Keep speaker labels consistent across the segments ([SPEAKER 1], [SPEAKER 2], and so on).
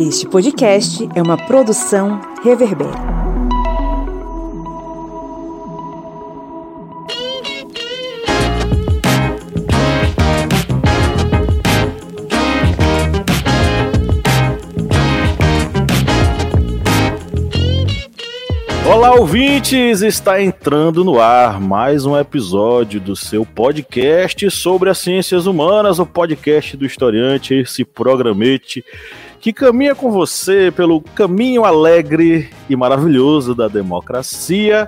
[SPEAKER 1] Este podcast é uma produção Reverber.
[SPEAKER 2] Olá, ouvintes! Está entrando no ar mais um episódio do seu podcast sobre as ciências humanas, o podcast do historiante, esse programete que caminha com você pelo caminho alegre e maravilhoso da democracia,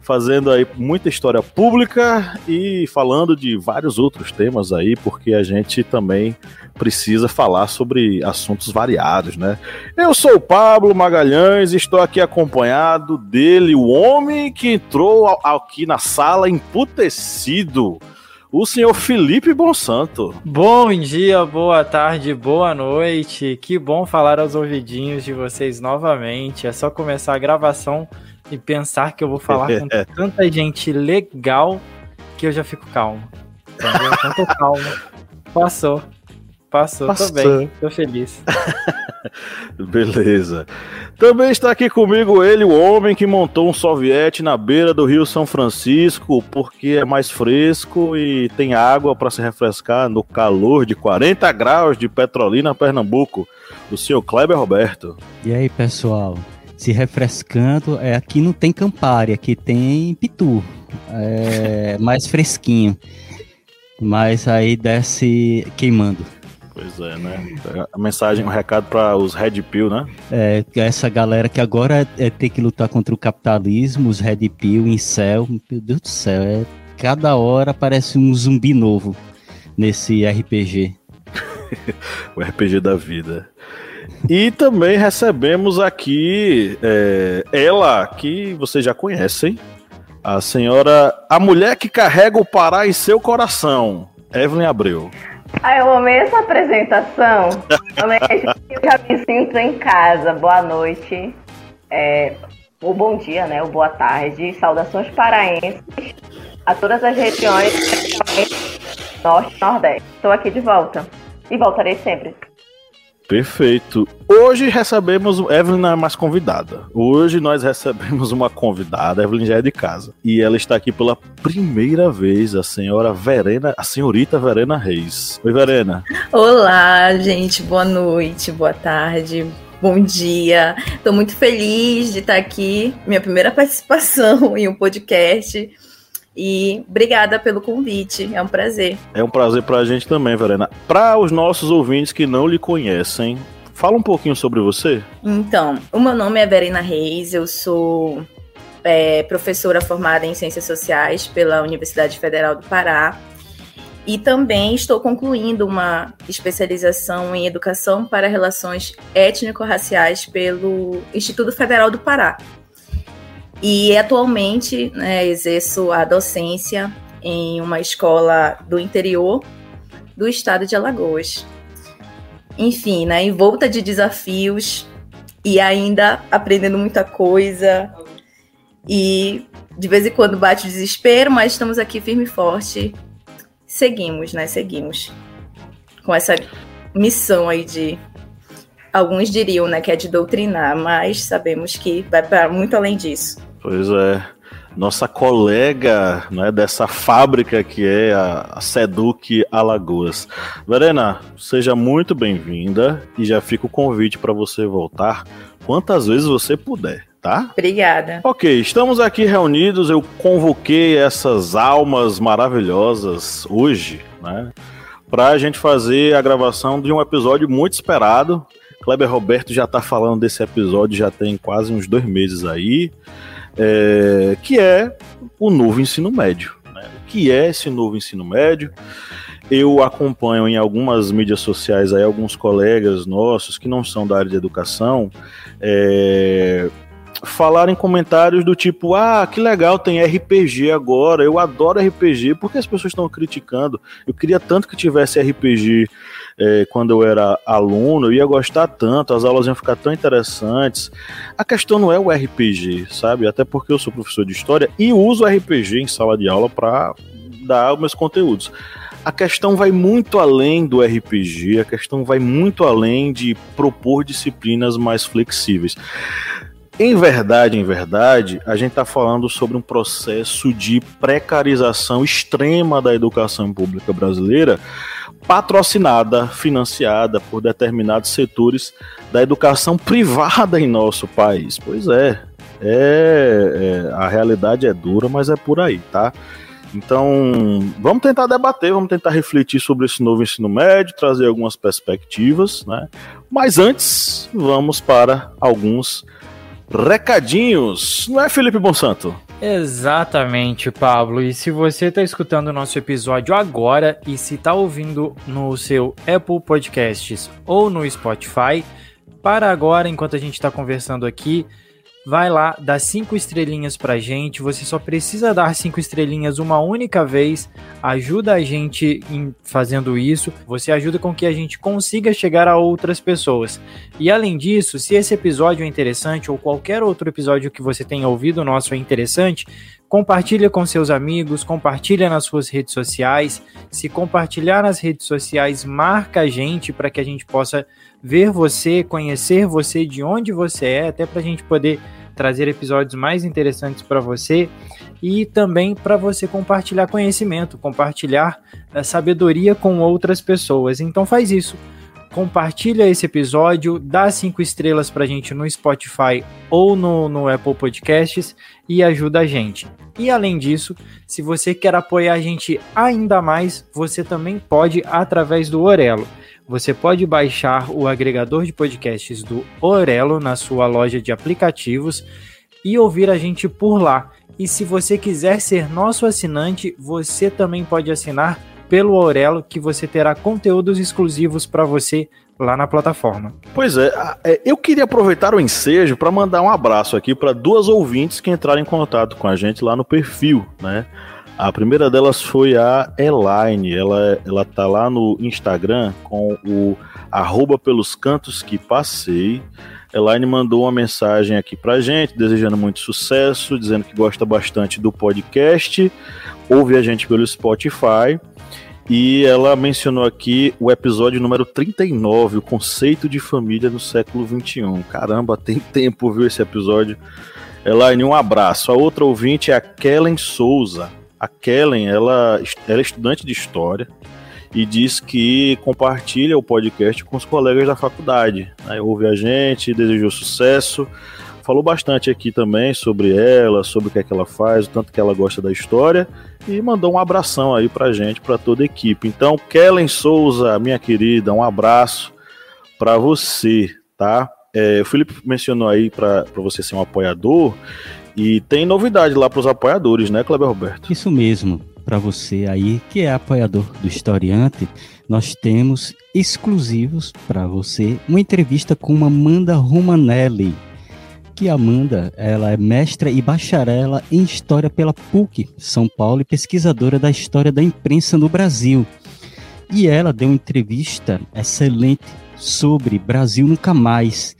[SPEAKER 2] fazendo aí muita história pública e falando de vários outros temas aí, porque a gente também precisa falar sobre assuntos variados, né? Eu sou o Pablo Magalhães e estou aqui acompanhado dele, o homem que entrou aqui na sala emputecido o senhor Felipe Bonsanto.
[SPEAKER 3] Bom dia, boa tarde, boa noite. Que bom falar aos ouvidinhos de vocês novamente. É só começar a gravação e pensar que eu vou falar com tanta gente legal que eu já fico calmo. Entendeu? Tanto calmo. Passou. Passou, Passou. tô bem, tô feliz.
[SPEAKER 2] Beleza. Também está aqui comigo ele, o homem que montou um soviete na beira do Rio São Francisco, porque é mais fresco e tem água para se refrescar no calor de 40 graus de Petrolina, Pernambuco. O senhor Kleber Roberto.
[SPEAKER 4] E aí, pessoal? Se refrescando, é, aqui não tem Campari, aqui tem Pitu. É mais fresquinho. Mas aí desce queimando.
[SPEAKER 2] Pois é, né? A mensagem, um recado para os Red Pill, né?
[SPEAKER 4] É, essa galera que agora é, ter que lutar contra o capitalismo, os Red Pill, em céu, meu Deus do céu, é, cada hora parece um zumbi novo nesse RPG.
[SPEAKER 2] o RPG da vida. E também recebemos aqui é, ela, que vocês já conhecem, a senhora, a mulher que carrega o Pará em seu coração, Evelyn Abreu.
[SPEAKER 5] Ah, eu amei essa apresentação. eu já me sinto em casa. Boa noite. É, o bom dia, né? O boa tarde. Saudações paraenses a todas as regiões, norte e nordeste. Estou aqui de volta. E voltarei sempre.
[SPEAKER 2] Perfeito. Hoje recebemos. Evelyn não é mais convidada. Hoje nós recebemos uma convidada. Evelyn já é de casa. E ela está aqui pela primeira vez, a senhora Verena, a senhorita Verena Reis. Oi, Verena.
[SPEAKER 6] Olá, gente. Boa noite, boa tarde. Bom dia, estou muito feliz de estar aqui, minha primeira participação em um podcast. E obrigada pelo convite, é um prazer.
[SPEAKER 2] É um prazer para a gente também, Verena. Para os nossos ouvintes que não lhe conhecem, fala um pouquinho sobre você.
[SPEAKER 6] Então, o meu nome é Verena Reis, eu sou é, professora formada em Ciências Sociais pela Universidade Federal do Pará. E também estou concluindo uma especialização em Educação para Relações Étnico-Raciais pelo Instituto Federal do Pará. E atualmente né, exerço a docência em uma escola do interior do estado de Alagoas. Enfim, né, volta de desafios e ainda aprendendo muita coisa. E de vez em quando bate o desespero, mas estamos aqui firme e forte. Seguimos, né? Seguimos com essa missão aí de alguns diriam, né, que é de doutrinar, mas sabemos que vai para muito além disso.
[SPEAKER 2] Pois é. Nossa colega né, dessa fábrica que é a Seduc Alagoas. Verena, seja muito bem-vinda e já fica o convite para você voltar quantas vezes você puder tá?
[SPEAKER 6] Obrigada.
[SPEAKER 2] Ok, estamos aqui reunidos. Eu convoquei essas almas maravilhosas hoje, né? Para a gente fazer a gravação de um episódio muito esperado. Kleber Roberto já está falando desse episódio já tem quase uns dois meses aí é, que é o novo ensino médio. Né? O que é esse novo ensino médio? Eu acompanho em algumas mídias sociais aí alguns colegas nossos que não são da área de educação é, falaram em comentários do tipo: ah, que legal, tem RPG agora, eu adoro RPG, por que as pessoas estão criticando? Eu queria tanto que tivesse RPG é, quando eu era aluno, eu ia gostar tanto, as aulas iam ficar tão interessantes. A questão não é o RPG, sabe? Até porque eu sou professor de história e uso RPG em sala de aula para dar meus conteúdos. a questão vai muito além do RPG, a questão vai muito além de propor disciplinas mais flexíveis. Em verdade, em verdade, a gente está falando sobre um processo de precarização extrema da educação pública brasileira, patrocinada, financiada por determinados setores da educação privada em nosso país. Pois é, é, é a realidade é dura, mas é por aí, tá? Então, vamos tentar debater, vamos tentar refletir sobre esse novo ensino médio, trazer algumas perspectivas, né? Mas antes, vamos para alguns recadinhos, não é, Felipe Bonsanto?
[SPEAKER 3] Exatamente, Pablo. E se você está escutando o nosso episódio agora e se está ouvindo no seu Apple Podcasts ou no Spotify, para agora, enquanto a gente está conversando aqui, vai lá, dá cinco estrelinhas pra gente. Você só precisa dar cinco estrelinhas uma única vez. Ajuda a gente em fazendo isso. Você ajuda com que a gente consiga chegar a outras pessoas. E além disso, se esse episódio é interessante ou qualquer outro episódio que você tenha ouvido nosso é interessante, compartilha com seus amigos, compartilha nas suas redes sociais. Se compartilhar nas redes sociais, marca a gente para que a gente possa ver você, conhecer você, de onde você é, até para a gente poder trazer episódios mais interessantes para você e também para você compartilhar conhecimento, compartilhar eh, sabedoria com outras pessoas. Então faz isso. Compartilha esse episódio, dá cinco estrelas para a gente no Spotify ou no, no Apple Podcasts e ajuda a gente. E além disso, se você quer apoiar a gente ainda mais, você também pode através do Orelo. Você pode baixar o agregador de podcasts do Orelo na sua loja de aplicativos e ouvir a gente por lá. E se você quiser ser nosso assinante, você também pode assinar pelo Orelo, que você terá conteúdos exclusivos para você lá na plataforma.
[SPEAKER 2] Pois é, é eu queria aproveitar o ensejo para mandar um abraço aqui para duas ouvintes que entraram em contato com a gente lá no perfil, né? A primeira delas foi a Elaine. Ela, ela tá lá no Instagram com o arroba pelos cantos que passei. Elaine mandou uma mensagem aqui pra gente, desejando muito sucesso, dizendo que gosta bastante do podcast, ouve a gente pelo Spotify. E ela mencionou aqui o episódio número 39, o conceito de família no século 21. Caramba, tem tempo, viu, esse episódio. Elaine, um abraço. A outra ouvinte é a Kellen Souza. A Kellen, ela, ela é estudante de história e diz que compartilha o podcast com os colegas da faculdade. Né? Ouve a gente, desejou sucesso. Falou bastante aqui também sobre ela, sobre o que é que ela faz, o tanto que ela gosta da história e mandou um abração aí pra gente, pra toda a equipe. Então, Kellen Souza, minha querida, um abraço para você, tá? É, o Felipe mencionou aí para você ser um apoiador e tem novidade lá para os apoiadores, né, Kleber Roberto?
[SPEAKER 4] Isso mesmo. Para você aí que é apoiador do Historiante, nós temos exclusivos para você uma entrevista com Amanda Romanelli. Que Amanda, ela é mestra e bacharela em História pela PUC São Paulo e pesquisadora da história da imprensa no Brasil. E ela deu uma entrevista excelente sobre Brasil Nunca Mais.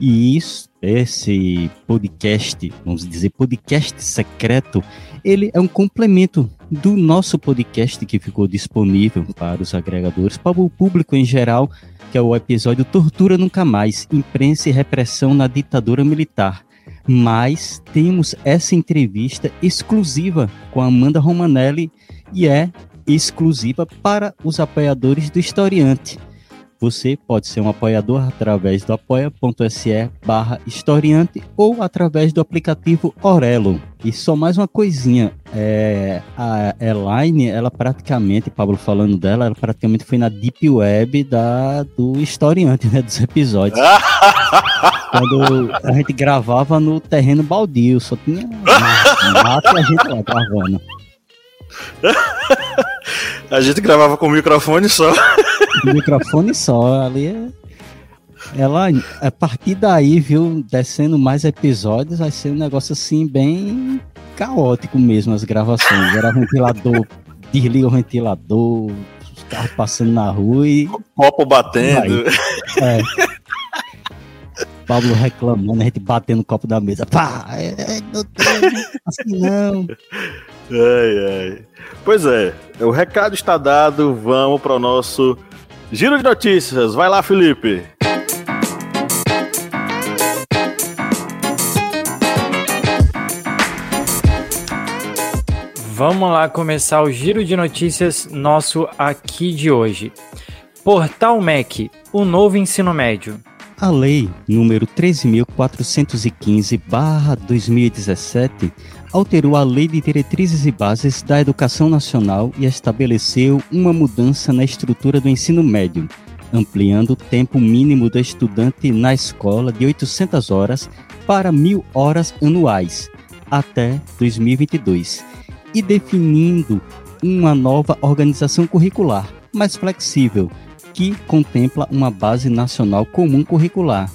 [SPEAKER 4] E isso esse podcast, vamos dizer, podcast secreto, ele é um complemento do nosso podcast que ficou disponível para os agregadores, para o público em geral, que é o episódio Tortura Nunca Mais, Imprensa e Repressão na Ditadura Militar. Mas temos essa entrevista exclusiva com Amanda Romanelli e é exclusiva para os apoiadores do Historiante. Você pode ser um apoiador através do apoia.se barra historiante ou através do aplicativo Orelo. E só mais uma coisinha, é, a Elaine, ela praticamente, Pablo falando dela, ela praticamente foi na deep web da, do historiante, né, dos episódios. Quando a gente gravava no terreno baldio, só tinha mato e a gente lá gravando.
[SPEAKER 2] a gente gravava com o microfone só.
[SPEAKER 4] microfone só, ali é... Ela, a partir daí, viu, descendo mais episódios, vai ser um negócio assim, bem caótico mesmo, as gravações. Era ventilador, desliga o ventilador, os carros passando na rua e.
[SPEAKER 2] Copo batendo. É.
[SPEAKER 4] Pablo reclamando, a gente batendo o copo da mesa. Pá! É, é, doutor, assim não.
[SPEAKER 2] Ai, ai. Pois é, o recado está dado, vamos para o nosso giro de notícias. Vai lá, Felipe.
[SPEAKER 3] Vamos lá começar o giro de notícias nosso aqui de hoje. Portal MEC, o novo ensino médio.
[SPEAKER 4] A lei número 13.415/2017 alterou a Lei de Diretrizes e Bases da Educação Nacional e estabeleceu uma mudança na estrutura do ensino médio, ampliando o tempo mínimo do estudante na escola de 800 horas para 1.000 horas anuais até 2022 e definindo uma nova organização curricular mais flexível, que contempla uma Base Nacional Comum Curricular,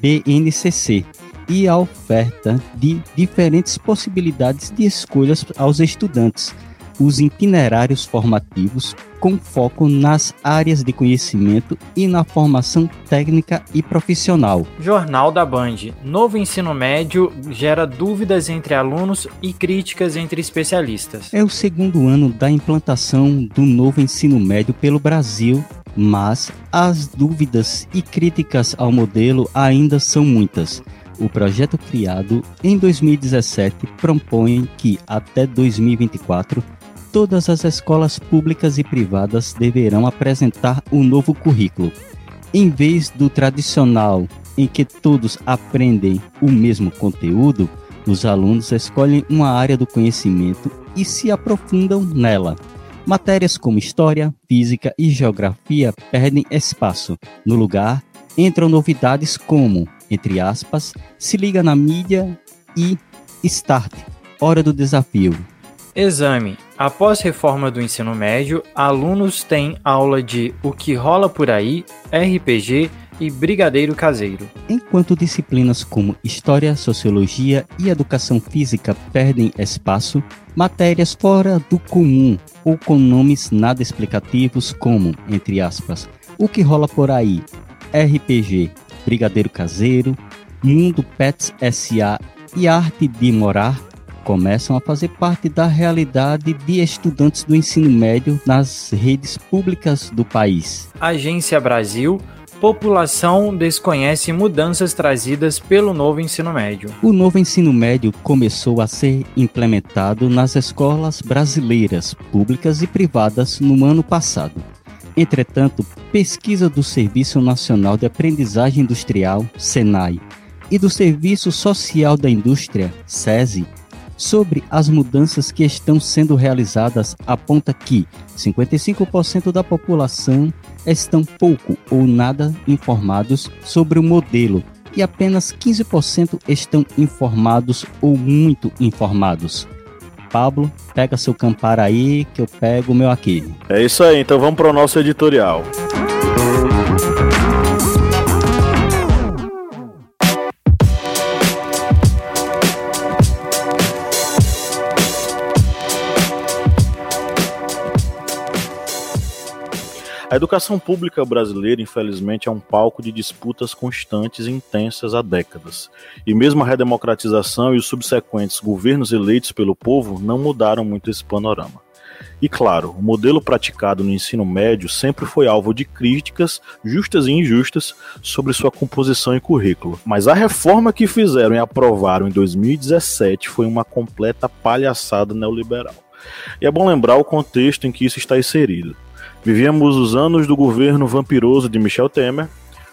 [SPEAKER 4] BNCC, e a oferta de diferentes possibilidades de escolhas aos estudantes, os itinerários formativos com foco nas áreas de conhecimento e na formação técnica e profissional.
[SPEAKER 3] Jornal da Band. Novo ensino médio gera dúvidas entre alunos e críticas entre especialistas.
[SPEAKER 4] É o segundo ano da implantação do novo ensino médio pelo Brasil, mas as dúvidas e críticas ao modelo ainda são muitas. O projeto criado em 2017 propõe que até 2024 todas as escolas públicas e privadas deverão apresentar um novo currículo. Em vez do tradicional, em que todos aprendem o mesmo conteúdo, os alunos escolhem uma área do conhecimento e se aprofundam nela. Matérias como história, física e geografia perdem espaço. No lugar, entram novidades como, entre aspas, se liga na mídia e start, hora do desafio.
[SPEAKER 3] Exame. Após reforma do ensino médio, alunos têm aula de O que rola por aí, RPG e Brigadeiro Caseiro.
[SPEAKER 4] Enquanto disciplinas como História, Sociologia e Educação Física perdem espaço, matérias fora do comum ou com nomes nada explicativos como, entre aspas, O que rola por aí, RPG, Brigadeiro Caseiro, Mundo Pets SA e Arte de Morar começam a fazer parte da realidade de estudantes do ensino médio nas redes públicas do país.
[SPEAKER 3] Agência Brasil população desconhece mudanças trazidas pelo novo ensino médio.
[SPEAKER 4] O novo ensino médio começou a ser implementado nas escolas brasileiras, públicas e privadas, no ano passado. Entretanto, pesquisa do Serviço Nacional de Aprendizagem Industrial, SENAI, e do Serviço Social da Indústria, SESI, sobre as mudanças que estão sendo realizadas aponta que 55% da população estão pouco ou nada informados sobre o modelo e apenas 15% estão informados ou muito informados. Pablo, pega seu campar aí que eu pego o meu aqui.
[SPEAKER 2] É isso aí, então vamos para o nosso editorial. A educação pública brasileira, infelizmente, é um palco de disputas constantes e intensas há décadas. E mesmo a redemocratização e os subsequentes governos eleitos pelo povo não mudaram muito esse panorama. E claro, o modelo praticado no ensino médio sempre foi alvo de críticas justas e injustas sobre sua composição e currículo. Mas a reforma que fizeram e aprovaram em 2017 foi uma completa palhaçada neoliberal. E é bom lembrar o contexto em que isso está inserido. Vivíamos os anos do governo vampiroso de Michel Temer,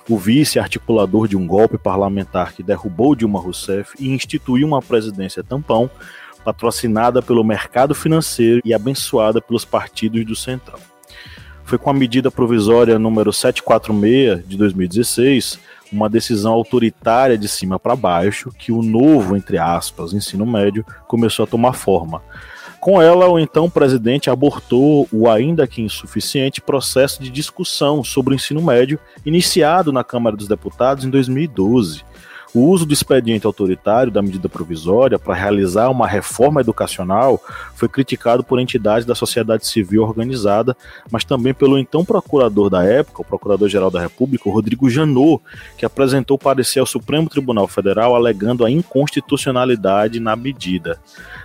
[SPEAKER 2] o vice-articulador de um golpe parlamentar que derrubou Dilma Rousseff e instituiu uma presidência tampão, patrocinada pelo mercado financeiro e abençoada pelos partidos do Centrão. Foi com a medida provisória número 746 de 2016, uma decisão autoritária de cima para baixo, que o novo, entre aspas, ensino médio começou a tomar forma com ela, o então presidente abortou o ainda que insuficiente processo de discussão sobre o ensino médio iniciado na Câmara dos Deputados em 2012. O uso do expediente autoritário da medida provisória para realizar uma reforma educacional foi criticado por entidades da sociedade civil organizada, mas também pelo então procurador da época, o Procurador-Geral da República, Rodrigo Janot, que apresentou parecer ao Supremo Tribunal Federal alegando a inconstitucionalidade na medida.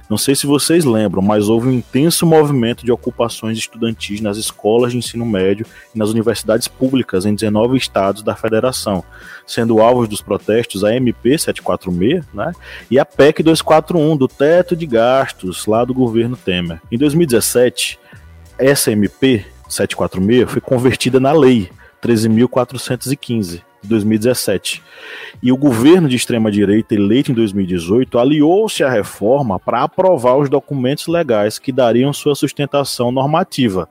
[SPEAKER 2] Não sei se vocês lembram, mas houve um intenso movimento de ocupações estudantis nas escolas de ensino médio e nas universidades públicas em 19 estados da federação, sendo alvos dos protestos a MP 746 né, e a PEC 241 do teto de gastos lá do governo Temer. Em 2017, essa MP 746 foi convertida na lei 13.415 de 2017. E o governo de extrema-direita, eleito em 2018, aliou-se à reforma para aprovar os documentos legais que dariam sua sustentação normativa.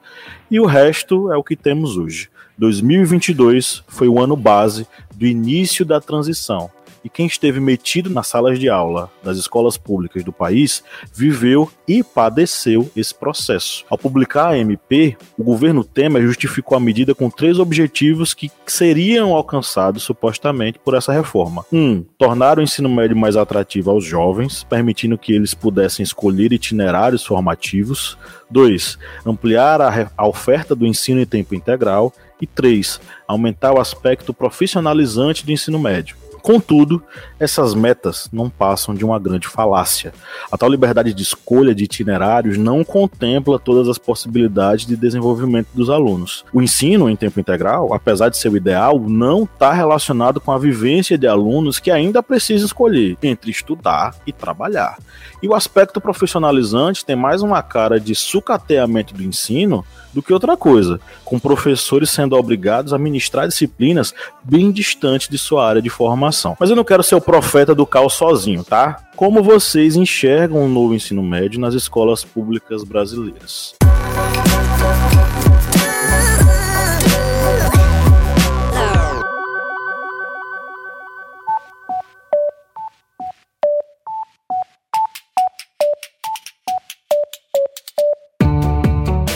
[SPEAKER 2] E o resto é o que temos hoje. 2022 foi o ano base do início da transição e quem esteve metido nas salas de aula das escolas públicas do país viveu e padeceu esse processo. Ao publicar a MP, o governo Temer justificou a medida com três objetivos que seriam alcançados supostamente por essa reforma. Um, tornar o ensino médio mais atrativo aos jovens, permitindo que eles pudessem escolher itinerários formativos. Dois, ampliar a, a oferta do ensino em tempo integral. E três, aumentar o aspecto profissionalizante do ensino médio. Contudo, essas metas não passam de uma grande falácia. A tal liberdade de escolha de itinerários não contempla todas as possibilidades de desenvolvimento dos alunos. O ensino em tempo integral, apesar de ser o ideal, não está relacionado com a vivência de alunos que ainda precisam escolher entre estudar e trabalhar. E o aspecto profissionalizante tem mais uma cara de sucateamento do ensino do que outra coisa, com professores sendo obrigados a ministrar disciplinas bem distantes de sua área de formação. Mas eu não quero ser o profeta do caos sozinho, tá? Como vocês enxergam o novo ensino médio nas escolas públicas brasileiras?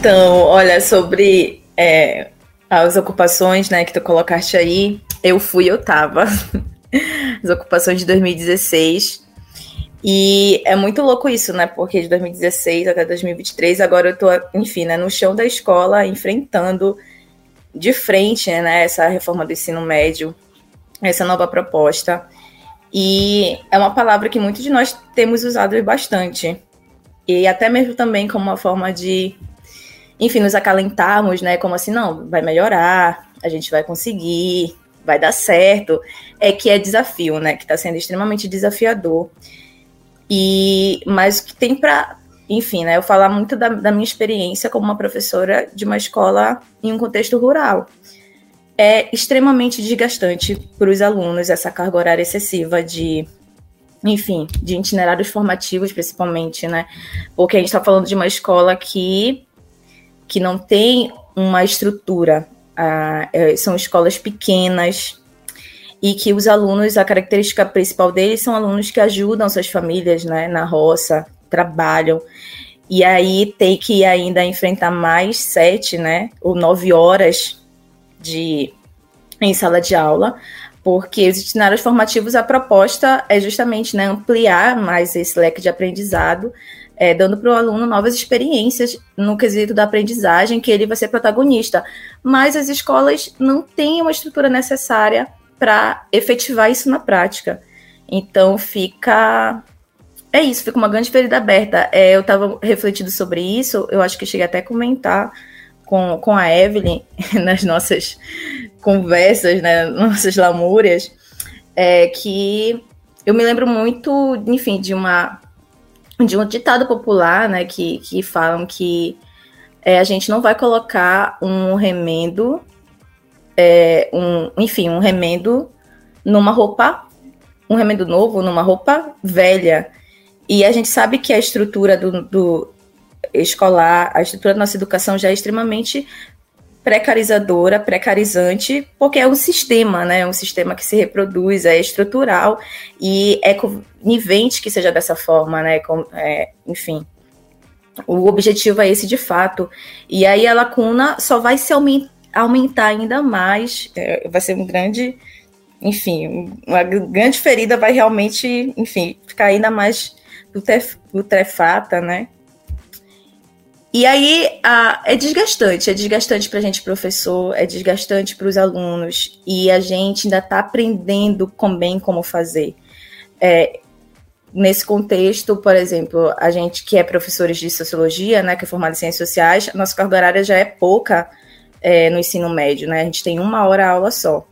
[SPEAKER 6] Então, olha, sobre é, as ocupações, né, que tu colocaste aí, eu fui, eu tava. As ocupações de 2016. E é muito louco isso, né? Porque de 2016 até 2023, agora eu tô, enfim, né, no chão da escola, enfrentando de frente, né, essa reforma do ensino médio, essa nova proposta. E é uma palavra que muitos de nós temos usado bastante. E até mesmo também como uma forma de enfim, nos acalentarmos, né? Como assim, não, vai melhorar, a gente vai conseguir, vai dar certo. É que é desafio, né? Que está sendo extremamente desafiador. E, mas que tem para, enfim, né? Eu falar muito da, da minha experiência como uma professora de uma escola em um contexto rural. É extremamente desgastante para os alunos essa carga horária excessiva de enfim, de itinerários formativos, principalmente, né? Porque a gente está falando de uma escola que que não tem uma estrutura, ah, é, são escolas pequenas e que os alunos, a característica principal deles são alunos que ajudam suas famílias né, na roça, trabalham, e aí tem que ainda enfrentar mais sete, né, ou nove horas de em sala de aula, porque os itinerários formativos, a proposta é justamente né, ampliar mais esse leque de aprendizado é, dando para o aluno novas experiências no quesito da aprendizagem, que ele vai ser protagonista. Mas as escolas não têm uma estrutura necessária para efetivar isso na prática. Então fica. É isso, fica uma grande ferida aberta. É, eu estava refletindo sobre isso, eu acho que cheguei até a comentar com, com a Evelyn nas nossas conversas, né, nossas lamúrias, é que eu me lembro muito, enfim, de uma de um ditado popular, né, que, que falam que é, a gente não vai colocar um remendo, é, um, enfim, um remendo numa roupa, um remendo novo numa roupa velha. E a gente sabe que a estrutura do, do escolar, a estrutura da nossa educação já é extremamente precarizadora, precarizante, porque é um sistema, né? É um sistema que se reproduz, é estrutural e é conivente que seja dessa forma, né? Com, é, enfim, o objetivo é esse de fato. E aí a lacuna só vai se aumentar ainda mais, é, vai ser um grande, enfim, uma grande ferida vai realmente, enfim, ficar ainda mais putrefata, né? E aí a, é desgastante, é desgastante para a gente professor, é desgastante para os alunos e a gente ainda está aprendendo com bem como fazer. É, nesse contexto, por exemplo, a gente que é professores de sociologia, né, que é formado em ciências sociais, nossa carga horária já é pouca é, no ensino médio, né? A gente tem uma hora aula só.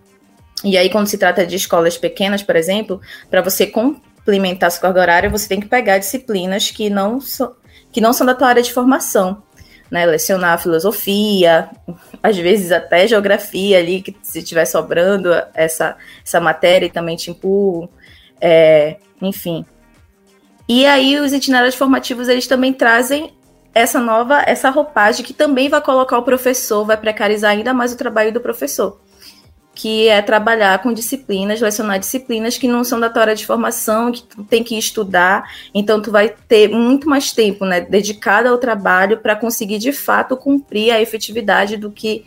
[SPEAKER 6] E aí, quando se trata de escolas pequenas, por exemplo, para você complementar sua carga horária, você tem que pegar disciplinas que não são que não são da tua área de formação. Né, lecionar filosofia, às vezes até geografia ali, que se estiver sobrando essa, essa matéria e também te empurro, é, enfim. E aí os itinerários formativos, eles também trazem essa nova, essa roupagem que também vai colocar o professor, vai precarizar ainda mais o trabalho do professor que é trabalhar com disciplinas, lecionar disciplinas que não são da tua área de formação, que tu tem que estudar, então tu vai ter muito mais tempo, né, dedicado ao trabalho para conseguir de fato cumprir a efetividade do que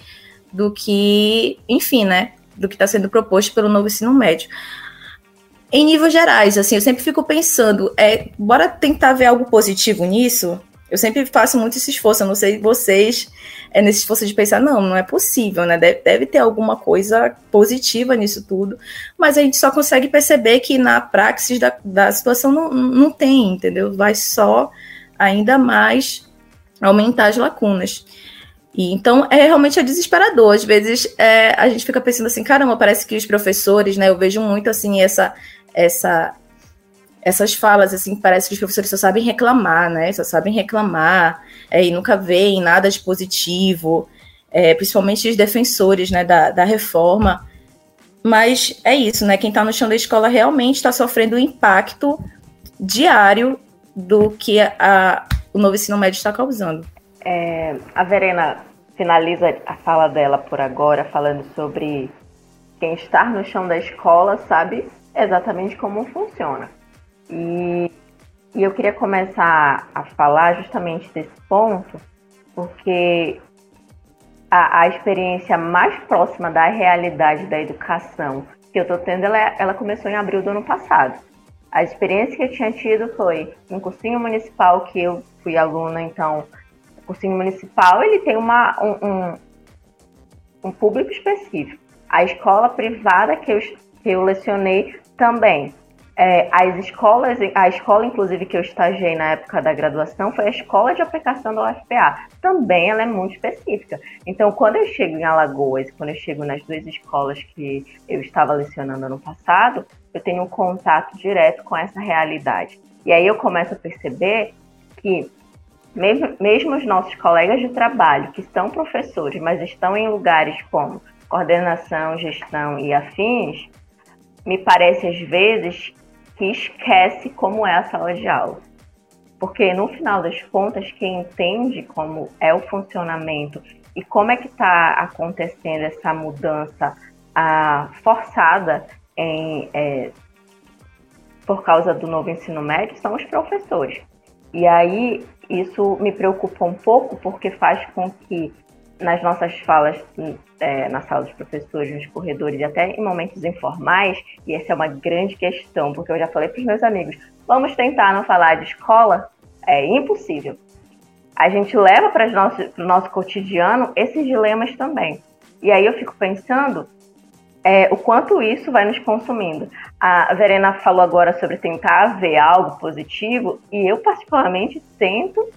[SPEAKER 6] do que, enfim, né, do que está sendo proposto pelo novo ensino médio. Em níveis gerais, assim, eu sempre fico pensando, é, bora tentar ver algo positivo nisso, eu sempre faço muito esse esforço, eu não sei vocês, é nesse esforço de pensar, não, não é possível, né? Deve, deve ter alguma coisa positiva nisso tudo, mas a gente só consegue perceber que na praxis da, da situação não, não tem, entendeu? Vai só ainda mais aumentar as lacunas. E, então, é realmente é desesperador. Às vezes, é, a gente fica pensando assim, caramba, parece que os professores, né? Eu vejo muito, assim, essa, essa essas falas, assim, parece que os professores só sabem reclamar, né? Só sabem reclamar é, e nunca veem nada de positivo, é, principalmente os defensores né, da, da reforma. Mas é isso, né? Quem está no chão da escola realmente está sofrendo o impacto diário do que a, o novo ensino médio está causando.
[SPEAKER 5] É, a Verena finaliza a fala dela por agora falando sobre quem está no chão da escola sabe exatamente como funciona. E, e eu queria começar a falar justamente desse ponto, porque a, a experiência mais próxima da realidade da educação que eu estou tendo, ela, ela começou em abril do ano passado. A experiência que eu tinha tido foi um cursinho municipal que eu fui aluna, então o cursinho municipal ele tem uma, um, um, um público específico. A escola privada que eu, que eu lecionei também. É, as escolas, a escola, inclusive, que eu estagiei na época da graduação foi a Escola de Aplicação da UFPA. Também ela é muito específica. Então, quando eu chego em Alagoas, quando eu chego nas duas escolas que eu estava lecionando ano passado, eu tenho um contato direto com essa realidade. E aí eu começo a perceber que mesmo, mesmo os nossos colegas de trabalho, que são professores, mas estão em lugares como coordenação, gestão e afins, me parece às vezes que esquece como é a sala de aula. Porque no final das contas, quem entende como é o funcionamento e como é que está acontecendo essa mudança a, forçada em, é, por causa do novo ensino médio são os professores. E aí isso me preocupa um pouco porque faz com que nas nossas falas é, na sala dos professores, nos corredores e até em momentos informais, e essa é uma grande questão, porque eu já falei para os meus amigos, vamos tentar não falar de escola? É impossível. A gente leva para o nosso, nosso cotidiano esses dilemas também. E aí eu fico pensando é, o quanto isso vai nos consumindo. A Verena falou agora sobre tentar ver algo positivo, e eu particularmente tento.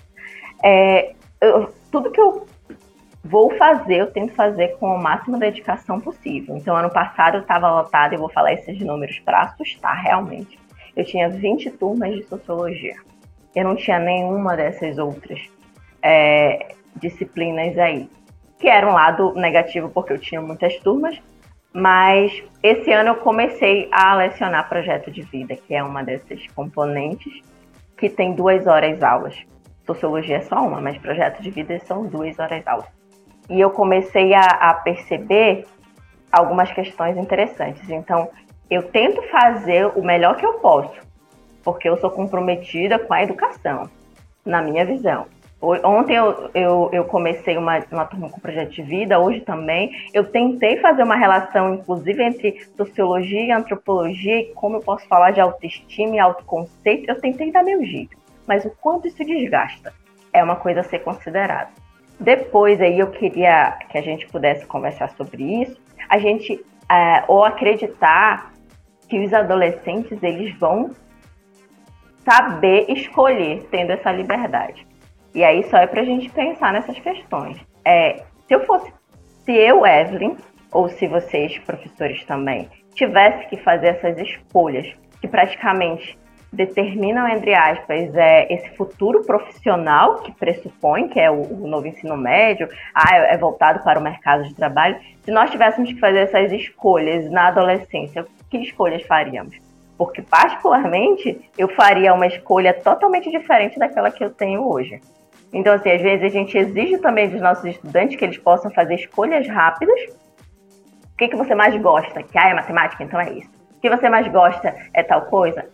[SPEAKER 5] É, eu, tudo que eu vou fazer, eu tento fazer com a máxima dedicação possível. Então, ano passado eu estava lotada, e vou falar esses números para assustar realmente. Eu tinha 20 turmas de sociologia. Eu não tinha nenhuma dessas outras é, disciplinas aí. Que era um lado negativo, porque eu tinha muitas turmas, mas esse ano eu comecei a lecionar projeto de vida, que é uma dessas componentes, que tem duas horas aulas. Sociologia é só uma, mas projeto de vida são duas horas aulas. E eu comecei a, a perceber algumas questões interessantes. Então, eu tento fazer o melhor que eu posso, porque eu sou comprometida com a educação, na minha visão. Ontem eu, eu, eu, comecei uma, uma turma com projeto de vida, hoje também. Eu tentei fazer uma relação, inclusive, entre sociologia e antropologia e como eu posso falar de autoestima e autoconceito. Eu tentei dar meu jeito, mas o quanto isso desgasta é uma coisa a ser considerada. Depois aí eu queria que a gente pudesse conversar sobre isso, a gente é, ou acreditar que os adolescentes eles vão saber escolher tendo essa liberdade. E aí só é para a gente pensar nessas questões. É, se eu fosse, se eu, Evelyn, ou se vocês, professores também, tivesse que fazer essas escolhas que praticamente determinam, entre aspas, é, esse futuro profissional que pressupõe, que é o, o novo ensino médio, ah, é, é voltado para o mercado de trabalho. Se nós tivéssemos que fazer essas escolhas na adolescência, que escolhas faríamos? Porque, particularmente, eu faria uma escolha totalmente diferente daquela que eu tenho hoje. Então, assim, às vezes a gente exige também dos nossos estudantes que eles possam fazer escolhas rápidas. O que, que você mais gosta? Que ah, é matemática, então é isso. O que você mais gosta é tal coisa?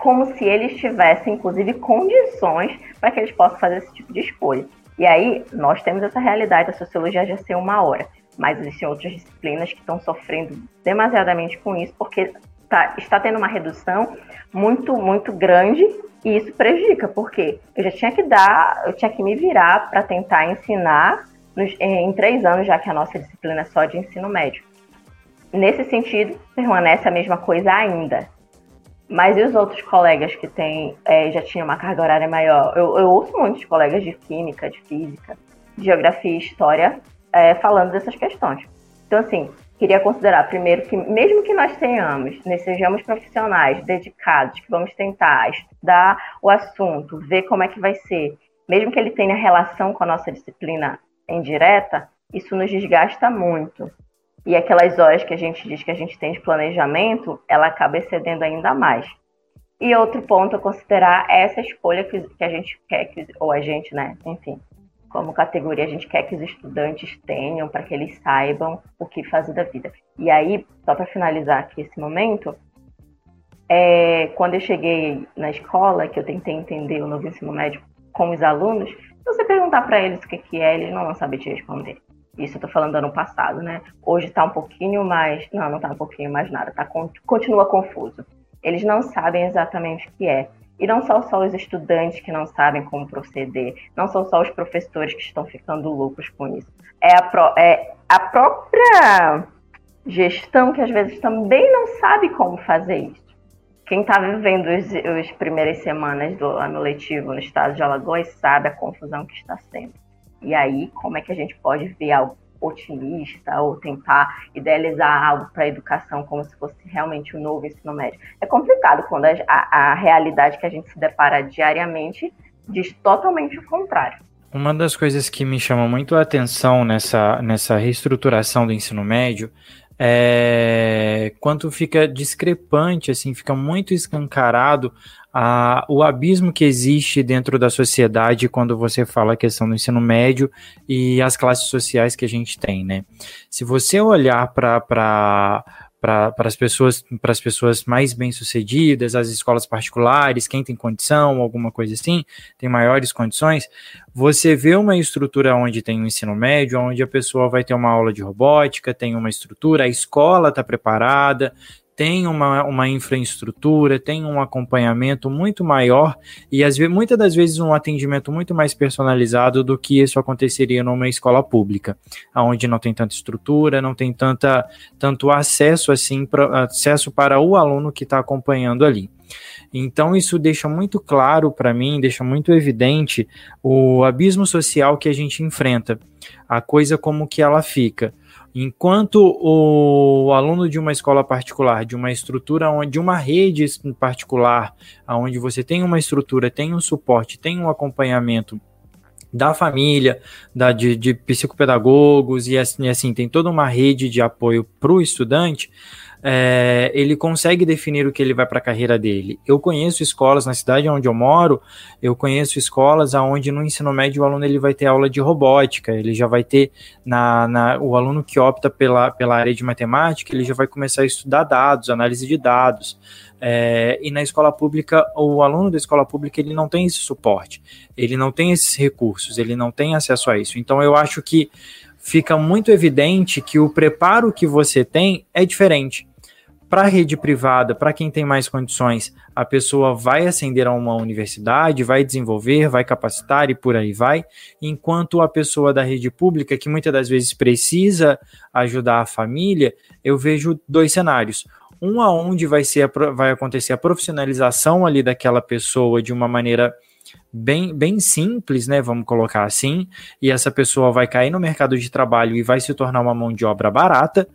[SPEAKER 5] Como se eles tivessem, inclusive, condições para que eles possam fazer esse tipo de escolha. E aí, nós temos essa realidade da sociologia já ser uma hora, mas existem outras disciplinas que estão sofrendo demasiadamente com isso, porque tá, está tendo uma redução muito, muito grande e isso prejudica, porque eu já tinha que dar, eu tinha que me virar para tentar ensinar nos, em três anos, já que a nossa disciplina é só de ensino médio. Nesse sentido, permanece a mesma coisa ainda. Mas e os outros colegas que têm, é, já tinham uma carga horária maior? Eu, eu, ouço muitos colegas de química, de física, de geografia e história é, falando dessas questões. Então, assim, queria considerar primeiro que, mesmo que nós tenhamos, né, sejamos profissionais dedicados, que vamos tentar estudar o assunto, ver como é que vai ser, mesmo que ele tenha relação com a nossa disciplina indireta, isso nos desgasta muito. E aquelas horas que a gente diz que a gente tem de planejamento, ela acaba excedendo ainda mais. E outro ponto a considerar é essa escolha que, a gente quer, que, ou a gente, né, enfim, como categoria, a gente quer que os estudantes tenham para que eles saibam o que fazer da vida. E aí, só para finalizar aqui esse momento, é, quando eu cheguei na escola, que eu tentei entender o novo ensino médio com os alunos, se você perguntar para eles o que, que é, eles não vão saber te responder. Isso eu tô falando do ano passado, né? Hoje tá um pouquinho mais. Não, não tá um pouquinho mais nada, tá? Continua confuso. Eles não sabem exatamente o que é. E não são só os estudantes que não sabem como proceder, não são só os professores que estão ficando loucos com isso. É a, pro, é a própria gestão que às vezes também não sabe como fazer isso. Quem está vivendo as primeiras semanas do ano letivo no estado de Alagoas sabe a confusão que está sendo. E aí, como é que a gente pode ver algo otimista ou tentar idealizar algo para a educação como se fosse realmente o um novo ensino médio. É complicado quando a, a, realidade que a gente se depara diariamente diz totalmente o contrário.
[SPEAKER 3] Uma das coisas que me chama muito a atenção nessa, nessa reestruturação do ensino médio é quanto fica discrepante, assim, fica muito escancarado a, o abismo que existe dentro da sociedade quando você fala a questão do ensino médio e as classes sociais que a gente tem, né? Se você olhar para para as pessoas para as pessoas mais bem sucedidas, as escolas particulares, quem tem condição, alguma coisa assim, tem maiores condições, você vê uma estrutura onde tem um ensino médio, onde a pessoa vai ter uma aula de robótica, tem uma estrutura, a escola está preparada, tem uma, uma infraestrutura, tem um acompanhamento muito maior e às vezes, muitas das vezes um atendimento muito mais personalizado do que isso aconteceria numa escola pública, onde não tem tanta estrutura, não tem tanta, tanto acesso assim, pra, acesso para o aluno que está acompanhando ali. Então isso deixa muito claro para mim, deixa muito evidente o abismo social que a gente enfrenta, a coisa como que ela fica. Enquanto o aluno de uma escola particular, de uma estrutura, de uma rede particular, onde você tem uma estrutura, tem um suporte, tem um acompanhamento da família, da, de, de psicopedagogos e assim, assim, tem toda uma rede de apoio para o estudante, é, ele consegue definir o que ele vai para a carreira dele. Eu conheço escolas na cidade onde eu moro, eu conheço escolas onde no ensino médio o aluno ele vai ter aula de robótica, ele já vai ter na, na, o aluno que opta pela, pela área de matemática, ele já vai começar a estudar dados, análise de dados. É, e na escola pública, o aluno da escola pública ele não tem esse suporte, ele não tem esses recursos, ele não tem acesso a isso. Então eu acho que fica muito evidente que o preparo que você tem é diferente. Para a rede privada, para quem tem mais condições, a pessoa vai ascender a uma universidade, vai desenvolver, vai capacitar e por aí vai, enquanto a pessoa da rede pública, que muitas das vezes precisa ajudar a família, eu vejo dois cenários. Um aonde vai ser vai acontecer a profissionalização ali daquela pessoa de uma maneira bem, bem simples, né? Vamos colocar assim, e essa pessoa vai cair no mercado de trabalho e vai se tornar uma mão de obra barata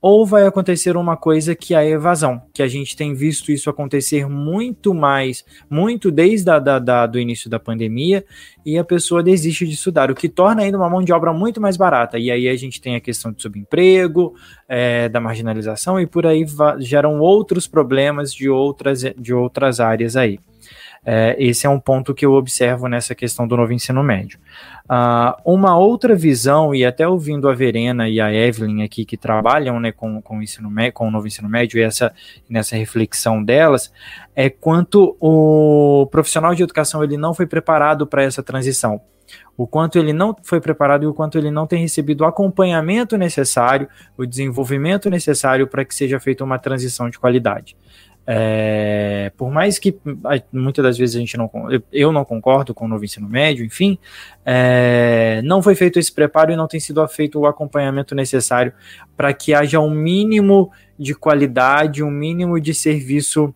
[SPEAKER 3] ou vai acontecer uma coisa que é a evasão, que a gente tem visto isso acontecer muito mais, muito desde a, da, da, do início da pandemia, e a pessoa desiste de estudar, o que torna ainda uma mão de obra muito mais barata. E aí a gente tem a questão de subemprego, é, da marginalização, e por aí geram outros problemas de outras, de outras áreas aí. É, esse é um ponto que eu observo nessa questão do novo ensino médio. Uh, uma outra visão, e até ouvindo a Verena e a Evelyn aqui, que trabalham né, com, com, o ensino com o novo ensino médio, e essa, nessa reflexão delas, é quanto o profissional de educação ele não foi preparado para essa transição. O quanto ele não foi preparado e o quanto ele não tem recebido o acompanhamento necessário, o desenvolvimento necessário para que seja feita uma transição de qualidade. É, por mais que muitas das vezes a gente não eu não concordo com o novo ensino médio, enfim, é, não foi feito esse preparo e não tem sido feito o acompanhamento necessário para que haja um mínimo de qualidade, um mínimo de serviço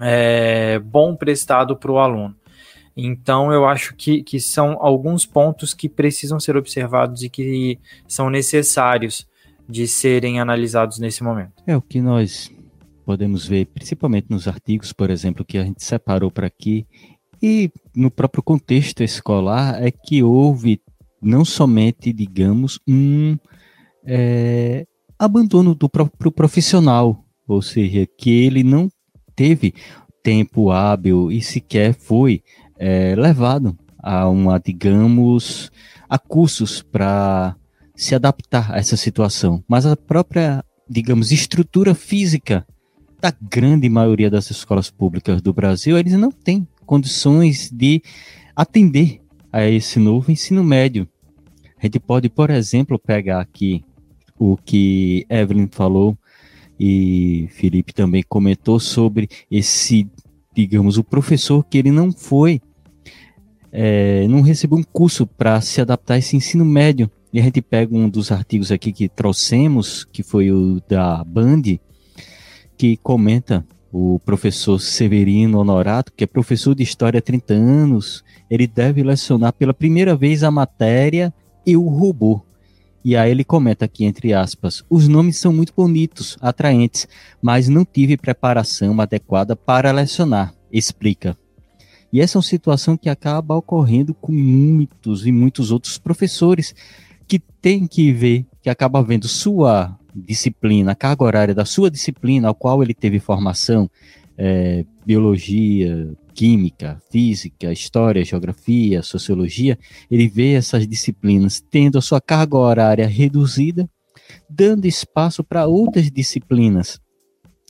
[SPEAKER 3] é, bom prestado para o aluno. Então, eu acho que, que são alguns pontos que precisam ser observados e que são necessários de serem analisados nesse momento.
[SPEAKER 4] É o que nós podemos ver, principalmente nos artigos, por exemplo, que a gente separou para aqui, e no próprio contexto escolar, é que houve não somente, digamos, um é, abandono do próprio profissional, ou seja, que ele não teve tempo hábil e sequer foi é, levado a uma, digamos, a cursos para se adaptar a essa situação. Mas a própria, digamos, estrutura física da grande maioria das escolas públicas do Brasil, eles não têm condições de atender a esse novo ensino médio. A gente pode, por exemplo, pegar aqui o que Evelyn falou e Felipe também comentou sobre esse, digamos, o professor que ele não foi, é, não recebeu um curso para se adaptar a esse ensino médio. E a gente pega um dos artigos aqui que trouxemos, que foi o da Band, que comenta o professor Severino Honorato, que é professor de História há 30 anos, ele deve lecionar pela primeira vez a matéria e o robô. E aí ele comenta aqui, entre aspas, os nomes são muito bonitos, atraentes, mas não tive preparação adequada para lecionar, explica. E essa é uma situação que acaba ocorrendo com muitos e muitos outros professores que têm que ver, que acaba vendo sua disciplina, a carga horária da sua disciplina, ao qual ele teve formação, é, biologia, química, física, história, geografia, sociologia, ele vê essas disciplinas tendo a sua carga horária reduzida, dando espaço para outras disciplinas.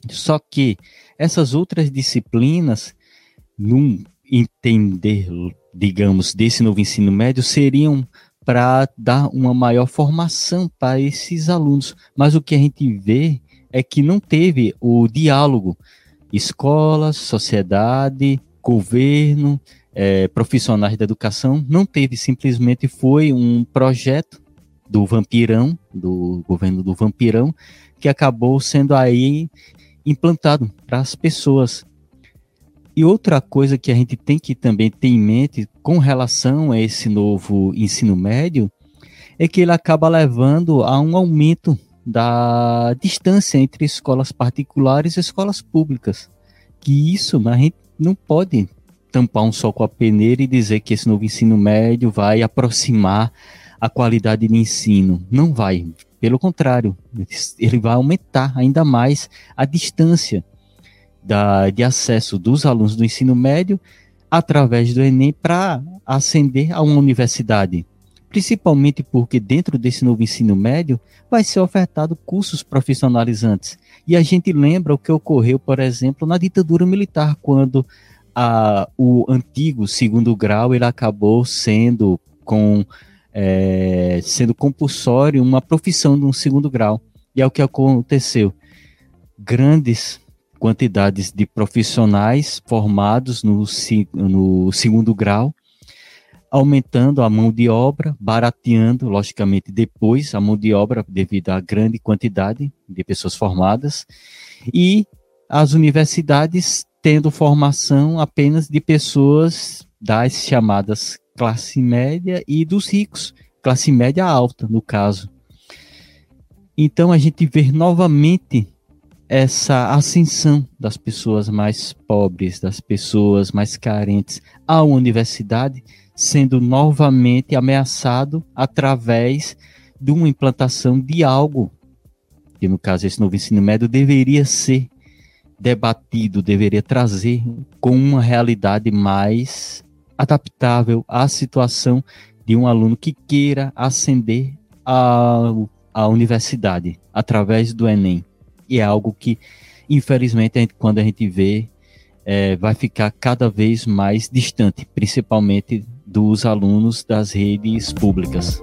[SPEAKER 4] Só que essas outras disciplinas, num entender, digamos, desse novo ensino médio, seriam para dar uma maior formação para esses alunos. Mas o que a gente vê é que não teve o diálogo escola, sociedade, governo, é, profissionais da educação, não teve, simplesmente foi um projeto do Vampirão, do governo do Vampirão, que acabou sendo aí implantado para as pessoas. E outra coisa que a gente tem que também ter em mente com relação a esse novo ensino médio é que ele acaba levando a um aumento da distância entre escolas particulares e escolas públicas. Que isso a gente não pode tampar um sol com a peneira e dizer que esse novo ensino médio vai aproximar a qualidade de ensino. Não vai. Pelo contrário, ele vai aumentar ainda mais a distância da, de acesso dos alunos do ensino médio através do Enem para ascender a uma universidade. Principalmente porque dentro desse novo ensino médio vai ser ofertado cursos profissionalizantes. E a gente lembra o que ocorreu, por exemplo, na ditadura militar, quando a, o antigo segundo grau ele acabou sendo com é, sendo compulsório uma profissão de um segundo grau. E é o que aconteceu. Grandes quantidades de profissionais formados no, no segundo grau, aumentando a mão de obra, barateando, logicamente, depois a mão de obra devido à grande quantidade de pessoas formadas, e as universidades tendo formação apenas de pessoas das chamadas classe média e dos ricos, classe média alta, no caso. Então a gente vê novamente essa ascensão das pessoas mais pobres, das pessoas mais carentes à universidade, sendo novamente ameaçado através de uma implantação de algo que no caso esse novo ensino médio deveria ser debatido, deveria trazer com uma realidade mais adaptável à situação de um aluno que queira ascender à, à universidade através do Enem. E é algo que, infelizmente, a gente, quando a gente vê, é, vai ficar cada vez mais distante, principalmente dos alunos das redes públicas.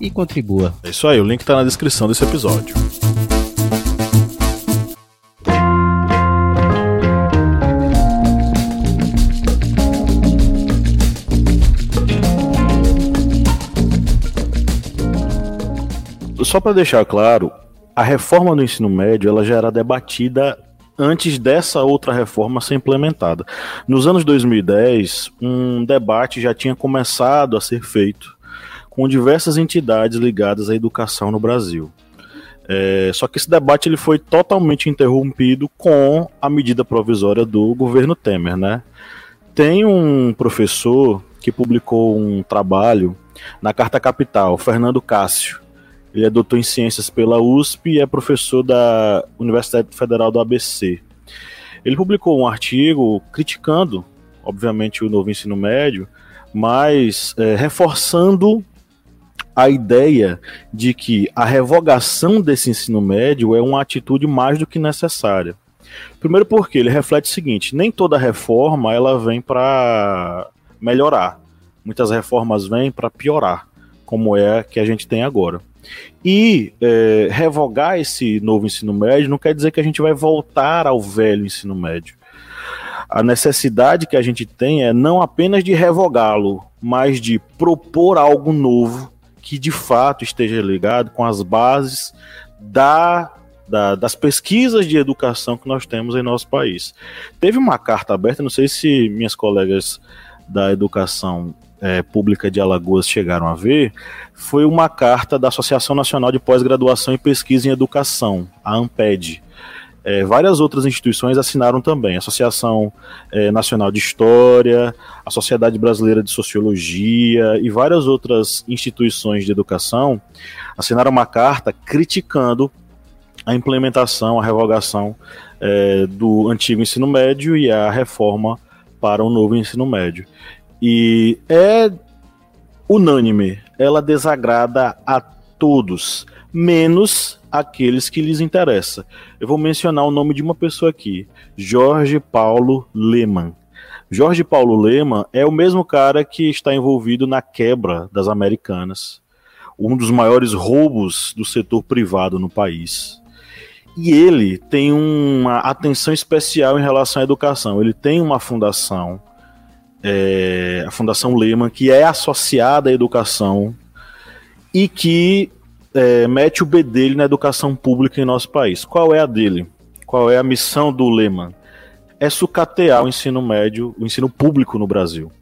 [SPEAKER 4] e contribua.
[SPEAKER 2] É isso aí, o link está na descrição desse episódio. Só para deixar claro, a reforma do ensino médio ela já era debatida antes dessa outra reforma ser implementada. Nos anos 2010, um debate já tinha começado a ser feito com diversas entidades ligadas à educação no Brasil. É, só que esse debate ele foi totalmente interrompido com a medida provisória do governo Temer, né? Tem um professor que publicou um trabalho na Carta Capital, Fernando Cássio. Ele é doutor em ciências pela USP e é professor da Universidade Federal do ABC. Ele publicou um artigo criticando, obviamente, o novo ensino médio, mas é, reforçando a ideia de que a revogação desse ensino médio é uma atitude mais do que necessária. Primeiro porque ele reflete o seguinte, nem toda reforma ela vem para melhorar. Muitas reformas vêm para piorar, como é a que a gente tem agora. E é, revogar esse novo ensino médio não quer dizer que a gente vai voltar ao velho ensino médio. A necessidade que a gente tem é não apenas de revogá-lo, mas de propor algo novo que de fato esteja ligado com as bases da, da, das pesquisas de educação que nós temos em nosso país. Teve uma carta aberta, não sei se minhas colegas da educação é, pública de Alagoas chegaram a ver, foi uma carta da Associação Nacional de Pós-Graduação e Pesquisa em Educação, a ANPED. É, várias outras instituições assinaram também. Associação é, Nacional de História, a Sociedade Brasileira de Sociologia e várias outras instituições de educação assinaram uma carta criticando a implementação, a revogação é, do antigo ensino médio e a reforma para o novo ensino médio. E é unânime, ela desagrada a todos, menos aqueles que lhes interessa. Eu vou mencionar o nome de uma pessoa aqui, Jorge Paulo Leman. Jorge Paulo Leman é o mesmo cara que está envolvido na quebra das Americanas, um dos maiores roubos do setor privado no país. E ele tem uma atenção especial em relação à educação. Ele tem uma fundação, é, a Fundação Lehman, que é associada à educação e que é, mete o B dele na educação pública em nosso país. Qual é a dele? Qual é a missão do Lehman? É sucatear o ensino médio, o ensino público no Brasil.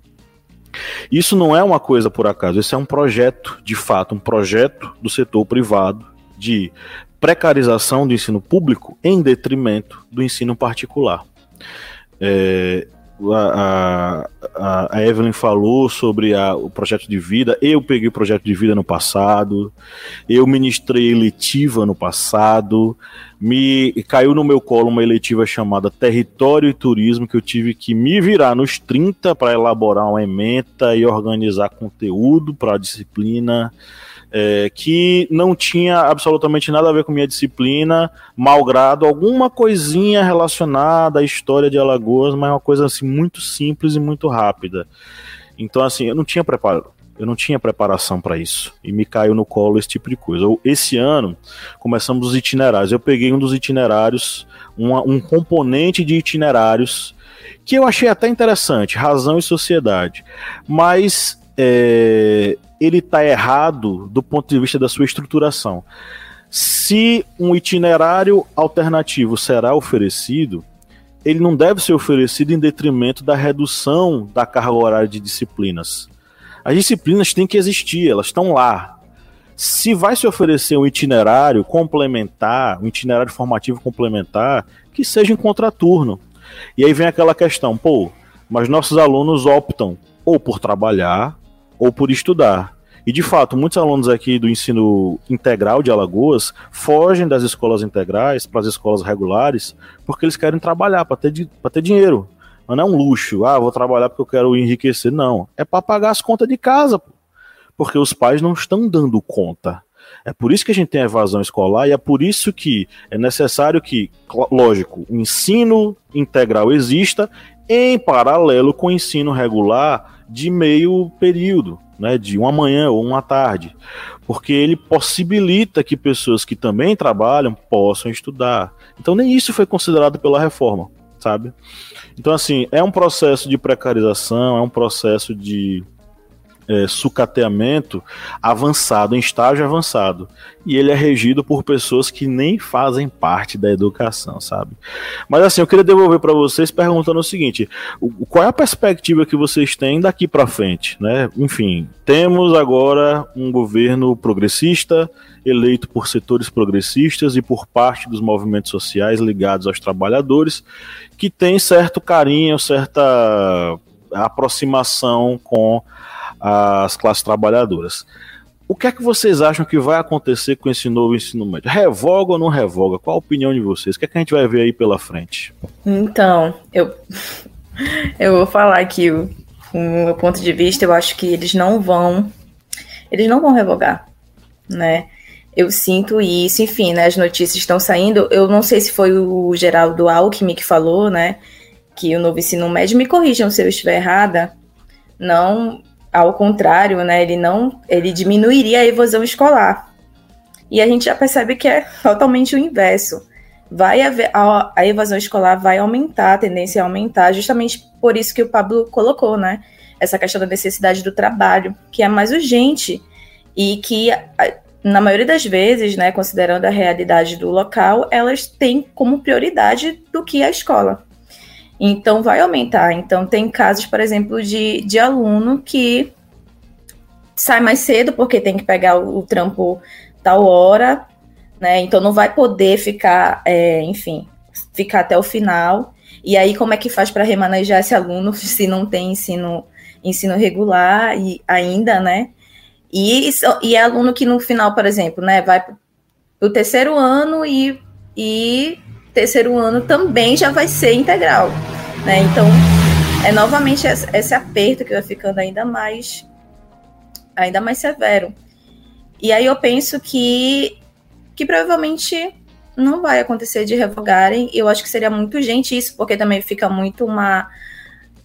[SPEAKER 2] Isso não é uma coisa por acaso, isso é um projeto, de fato, um projeto do setor privado de precarização do ensino público em detrimento do ensino particular. É, a, a, a, Evelyn falou sobre a, o projeto de vida. Eu peguei o projeto de vida no passado, eu ministrei eletiva no passado, me caiu no meu colo uma eletiva chamada Território e Turismo, que eu tive que me virar nos 30 para elaborar uma ementa e organizar conteúdo para a disciplina é, que não tinha absolutamente nada a ver com minha disciplina, malgrado alguma coisinha relacionada à história de Alagoas, mas uma coisa assim muito simples e muito rápida. Então assim, eu não tinha preparo, eu não tinha preparação para isso e me caiu no colo esse tipo de coisa. Esse ano começamos os itinerários. Eu peguei um dos itinerários, uma, um componente de itinerários que eu achei até interessante, razão e sociedade, mas é, ele está errado do ponto de vista da sua estruturação. Se um itinerário alternativo será oferecido, ele não deve ser oferecido em detrimento da redução da carga horária de disciplinas. As disciplinas têm que existir, elas estão lá. Se vai se oferecer um itinerário complementar, um itinerário formativo complementar, que seja em contraturno. E aí vem aquela questão, pô, mas nossos alunos optam ou por trabalhar ou por estudar. E de fato, muitos alunos aqui do ensino integral de Alagoas fogem das escolas integrais para as escolas regulares porque eles querem trabalhar para ter, ter dinheiro. Mas não é um luxo, ah, vou trabalhar porque eu quero enriquecer. Não. É para pagar as contas de casa, porque os pais não estão dando conta. É por isso que a gente tem a evasão escolar e é por isso que é necessário que, lógico, o ensino integral exista em paralelo com o ensino regular de meio período, né, de uma manhã ou uma tarde, porque ele possibilita que pessoas que também trabalham possam estudar. Então nem isso foi considerado pela reforma, sabe? Então assim, é um processo de precarização, é um processo de é, sucateamento avançado, em estágio avançado. E ele é regido por pessoas que nem fazem parte da educação, sabe? Mas assim, eu queria devolver para vocês perguntando o seguinte: o, qual é a perspectiva que vocês têm daqui para frente, né? Enfim, temos agora um governo progressista eleito por setores progressistas e por parte dos movimentos sociais ligados aos trabalhadores, que tem certo carinho, certa aproximação com as classes trabalhadoras. O que é que vocês acham que vai acontecer com esse novo ensino médio? Revoga ou não revoga? Qual a opinião de vocês? O que é que a gente vai ver aí pela frente?
[SPEAKER 6] Então, eu, eu vou falar aqui o, o meu ponto de vista. Eu acho que eles não vão, eles não vão revogar, né? Eu sinto isso, enfim, né? As notícias estão saindo. Eu não sei se foi o Geraldo Alckmin que falou, né? Que o novo ensino médio, me corrijam se eu estiver errada, não ao contrário, né, ele não, ele diminuiria a evasão escolar. E a gente já percebe que é totalmente o inverso. Vai haver, a, a evasão escolar vai aumentar, a tendência a aumentar, justamente por isso que o Pablo colocou, né? Essa questão da necessidade do trabalho, que é mais urgente e que na maioria das vezes, né, considerando a realidade do local, elas têm como prioridade do que a escola. Então vai aumentar. Então tem casos, por exemplo, de, de aluno que sai mais cedo porque tem que pegar o, o trampo tal hora, né? Então não vai poder ficar, é, enfim, ficar até o final. E aí, como é que faz para remanejar esse aluno se não tem ensino, ensino regular e ainda, né? E, e é aluno que no final, por exemplo, né, vai para o terceiro ano e, e terceiro ano também já vai ser integral, né? Então, é novamente esse aperto que vai ficando ainda mais ainda mais severo. E aí eu penso que que provavelmente não vai acontecer de revogarem. Eu acho que seria muito urgente isso, porque também fica muito uma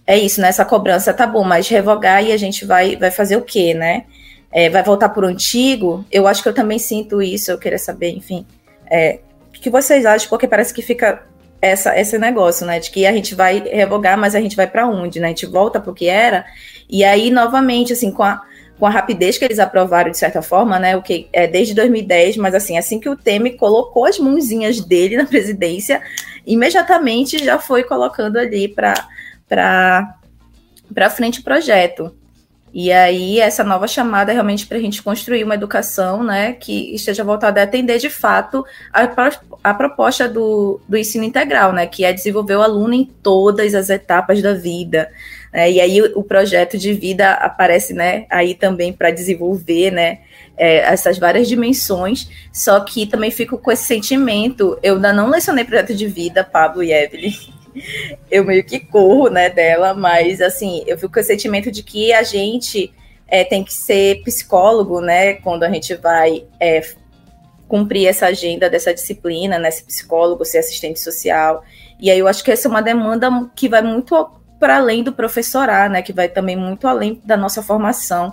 [SPEAKER 6] é isso, né? Essa cobrança tá bom, mas revogar e a gente vai vai fazer o quê, né? É, vai voltar por antigo? Eu acho que eu também sinto isso. Eu queria saber, enfim, é, que vocês acham? Porque parece que fica essa, esse negócio, né? De que a gente vai revogar, mas a gente vai para onde, né? A gente volta para o que era. E aí, novamente, assim, com a, com a rapidez que eles aprovaram, de certa forma, né? O que é desde 2010, mas assim, assim que o Temer colocou as mãozinhas dele na presidência, imediatamente já foi colocando ali para para frente o projeto. E aí, essa nova chamada é realmente para a gente construir uma educação né, que esteja voltada a atender de fato a, a proposta do, do ensino integral, né, que é desenvolver o aluno em todas as etapas da vida. Né, e aí, o projeto de vida aparece né, aí também para desenvolver né, é, essas várias dimensões, só que também fico com esse sentimento. Eu ainda não lecionei projeto de vida, Pablo e Evelyn eu meio que corro, né, dela, mas assim, eu fico com o sentimento de que a gente é, tem que ser psicólogo, né, quando a gente vai é, cumprir essa agenda dessa disciplina, né, ser psicólogo, ser assistente social. E aí eu acho que essa é uma demanda que vai muito para além do professorar, né, que vai também muito além da nossa formação.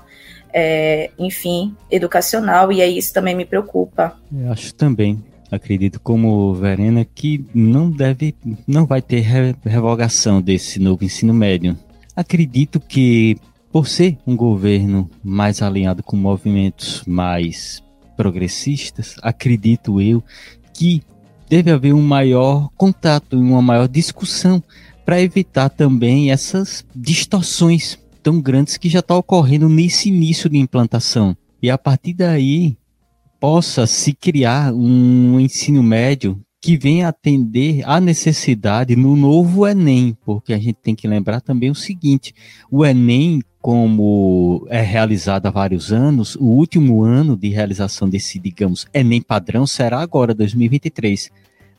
[SPEAKER 6] É, enfim, educacional, e aí isso também me preocupa.
[SPEAKER 4] Eu acho também acredito como Verena que não deve, não vai ter revogação desse novo ensino médio. Acredito que por ser um governo mais alinhado com movimentos mais progressistas, acredito eu que deve haver um maior contato e uma maior discussão para evitar também essas distorções tão grandes que já está ocorrendo nesse início de implantação. E a partir daí, possa se criar um ensino médio que venha atender à necessidade no novo Enem, porque a gente tem que lembrar também o seguinte: o Enem, como é realizado há vários anos, o último ano de realização desse, digamos, Enem padrão será agora, 2023.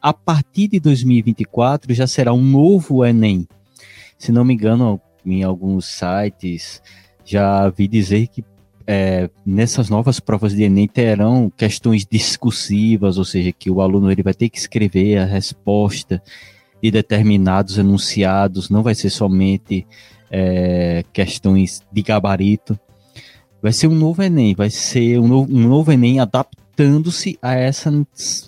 [SPEAKER 4] A partir de 2024 já será um novo Enem. Se não me engano, em alguns sites já vi dizer que é, nessas novas provas de Enem terão questões discursivas, ou seja, que o aluno ele vai ter que escrever a resposta de determinados enunciados, não vai ser somente é, questões de gabarito. Vai ser um novo Enem, vai ser um novo, um novo Enem adaptando-se a, essa,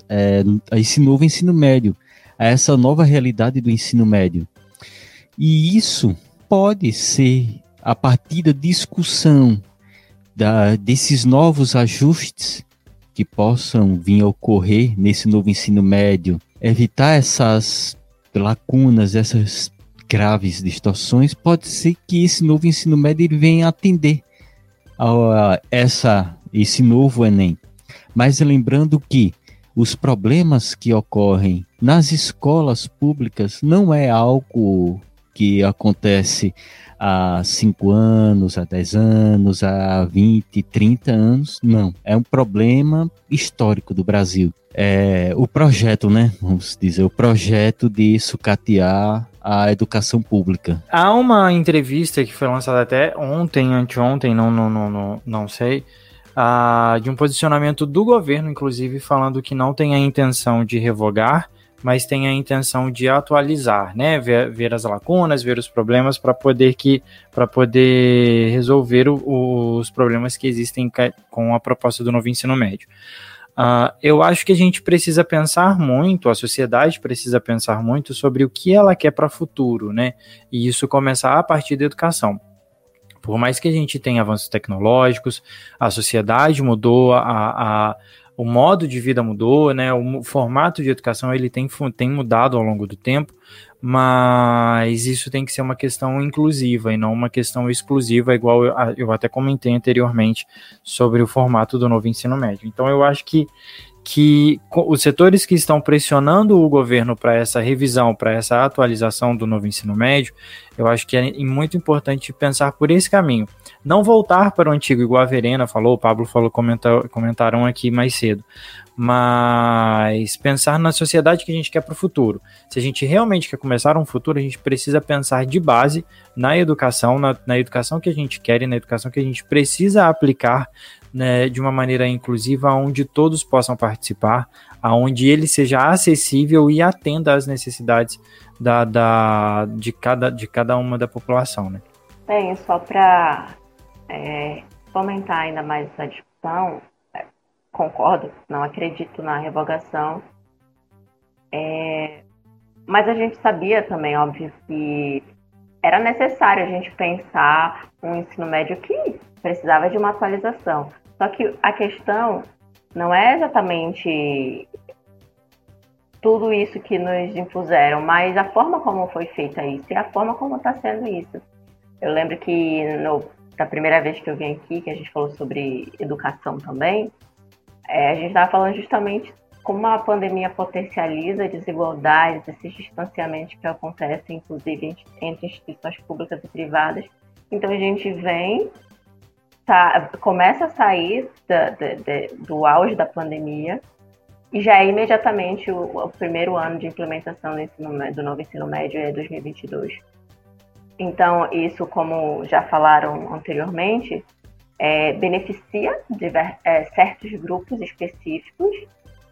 [SPEAKER 4] é, a esse novo ensino médio, a essa nova realidade do ensino médio. E isso pode ser a partir da discussão da, desses novos ajustes que possam vir a ocorrer nesse novo ensino médio, evitar essas lacunas, essas graves distorções, pode ser que esse novo ensino médio ele venha atender a, a essa, esse novo Enem. Mas lembrando que os problemas que ocorrem nas escolas públicas não é algo que acontece há 5 anos, há 10 anos, há 20, 30 anos. Não, é um problema histórico do Brasil. É, o projeto, né? Vamos dizer, o projeto de sucatear a educação pública.
[SPEAKER 3] Há uma entrevista que foi lançada até ontem, anteontem, não, não, não, não, não sei, uh, de um posicionamento do governo, inclusive, falando que não tem a intenção de revogar mas tem a intenção de atualizar, né? Ver, ver as lacunas, ver os problemas para poder que para poder resolver o, os problemas que existem com a proposta do novo ensino médio. Uh, eu acho que a gente precisa pensar muito, a sociedade precisa pensar muito sobre o que ela quer para o futuro, né? E isso começar a partir da educação. Por mais que a gente tenha avanços tecnológicos, a sociedade mudou, a, a o modo de vida mudou, né? O formato de educação ele tem, tem mudado ao longo do tempo, mas isso tem que ser uma questão inclusiva e não uma questão exclusiva, igual eu, eu até comentei anteriormente sobre o formato do novo ensino médio. Então eu acho que que os setores que estão pressionando o governo para essa revisão, para essa atualização do novo ensino médio, eu acho que é muito importante pensar por esse caminho. Não voltar para o antigo, igual a Verena falou, o Pablo falou, comentar, comentaram aqui mais cedo, mas pensar na sociedade que a gente quer para o futuro. Se a gente realmente quer começar um futuro, a gente precisa pensar de base na educação, na, na educação que a gente quer e na educação que a gente precisa aplicar né, de uma maneira inclusiva, onde todos possam participar, aonde ele seja acessível e atenda às necessidades da, da, de, cada, de cada uma da população. Né?
[SPEAKER 5] Bem, só para é, fomentar ainda mais essa discussão, é, concordo, não acredito na revogação, é, mas a gente sabia também, óbvio, que era necessário a gente pensar um ensino médio que precisava de uma atualização. Só que a questão não é exatamente tudo isso que nos impuseram, mas a forma como foi feita isso e a forma como está sendo isso. Eu lembro que no, da primeira vez que eu vim aqui, que a gente falou sobre educação também, é, a gente estava falando justamente como a pandemia potencializa desigualdades, esses distanciamentos que acontecem, inclusive entre instituições públicas e privadas. Então a gente vem tá, começa a sair da, da, da, do auge da pandemia e já é imediatamente o, o primeiro ano de implementação do, ensino, do novo ensino médio é 2022. Então, isso, como já falaram anteriormente, é, beneficia diver, é, certos grupos específicos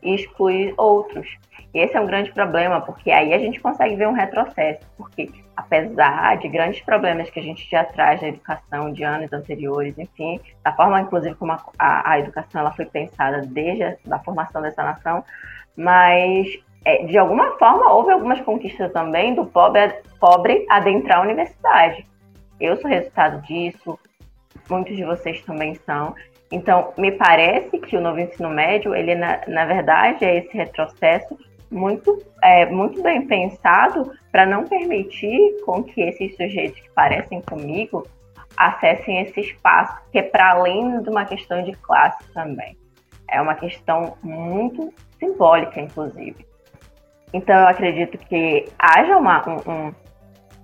[SPEAKER 5] e exclui outros. E esse é um grande problema, porque aí a gente consegue ver um retrocesso, porque apesar de grandes problemas que a gente já traz na educação de anos anteriores, enfim, da forma inclusive como a, a, a educação ela foi pensada desde a da formação dessa nação, mas é, de alguma forma houve algumas conquistas também do pobre, pobre adentrar a universidade. Eu sou resultado disso, muitos de vocês também são. Então, me parece que o novo ensino médio, ele na, na verdade é esse retrocesso muito, é, muito bem pensado para não permitir com que esses sujeitos que parecem comigo acessem esse espaço, que é para além de uma questão de classe também. É uma questão muito simbólica, inclusive. Então, eu acredito que haja uma, um, um,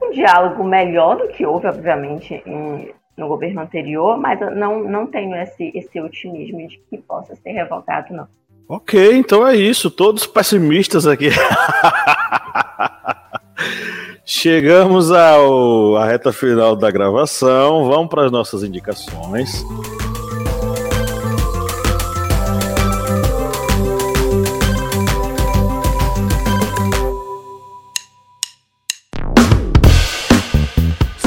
[SPEAKER 5] um diálogo melhor do que houve, obviamente, em, no governo anterior, mas eu não, não tenho esse, esse otimismo de que possa ser revogado, não.
[SPEAKER 2] Ok, então é isso. Todos pessimistas aqui. Chegamos ao, à reta final da gravação. Vamos para as nossas indicações.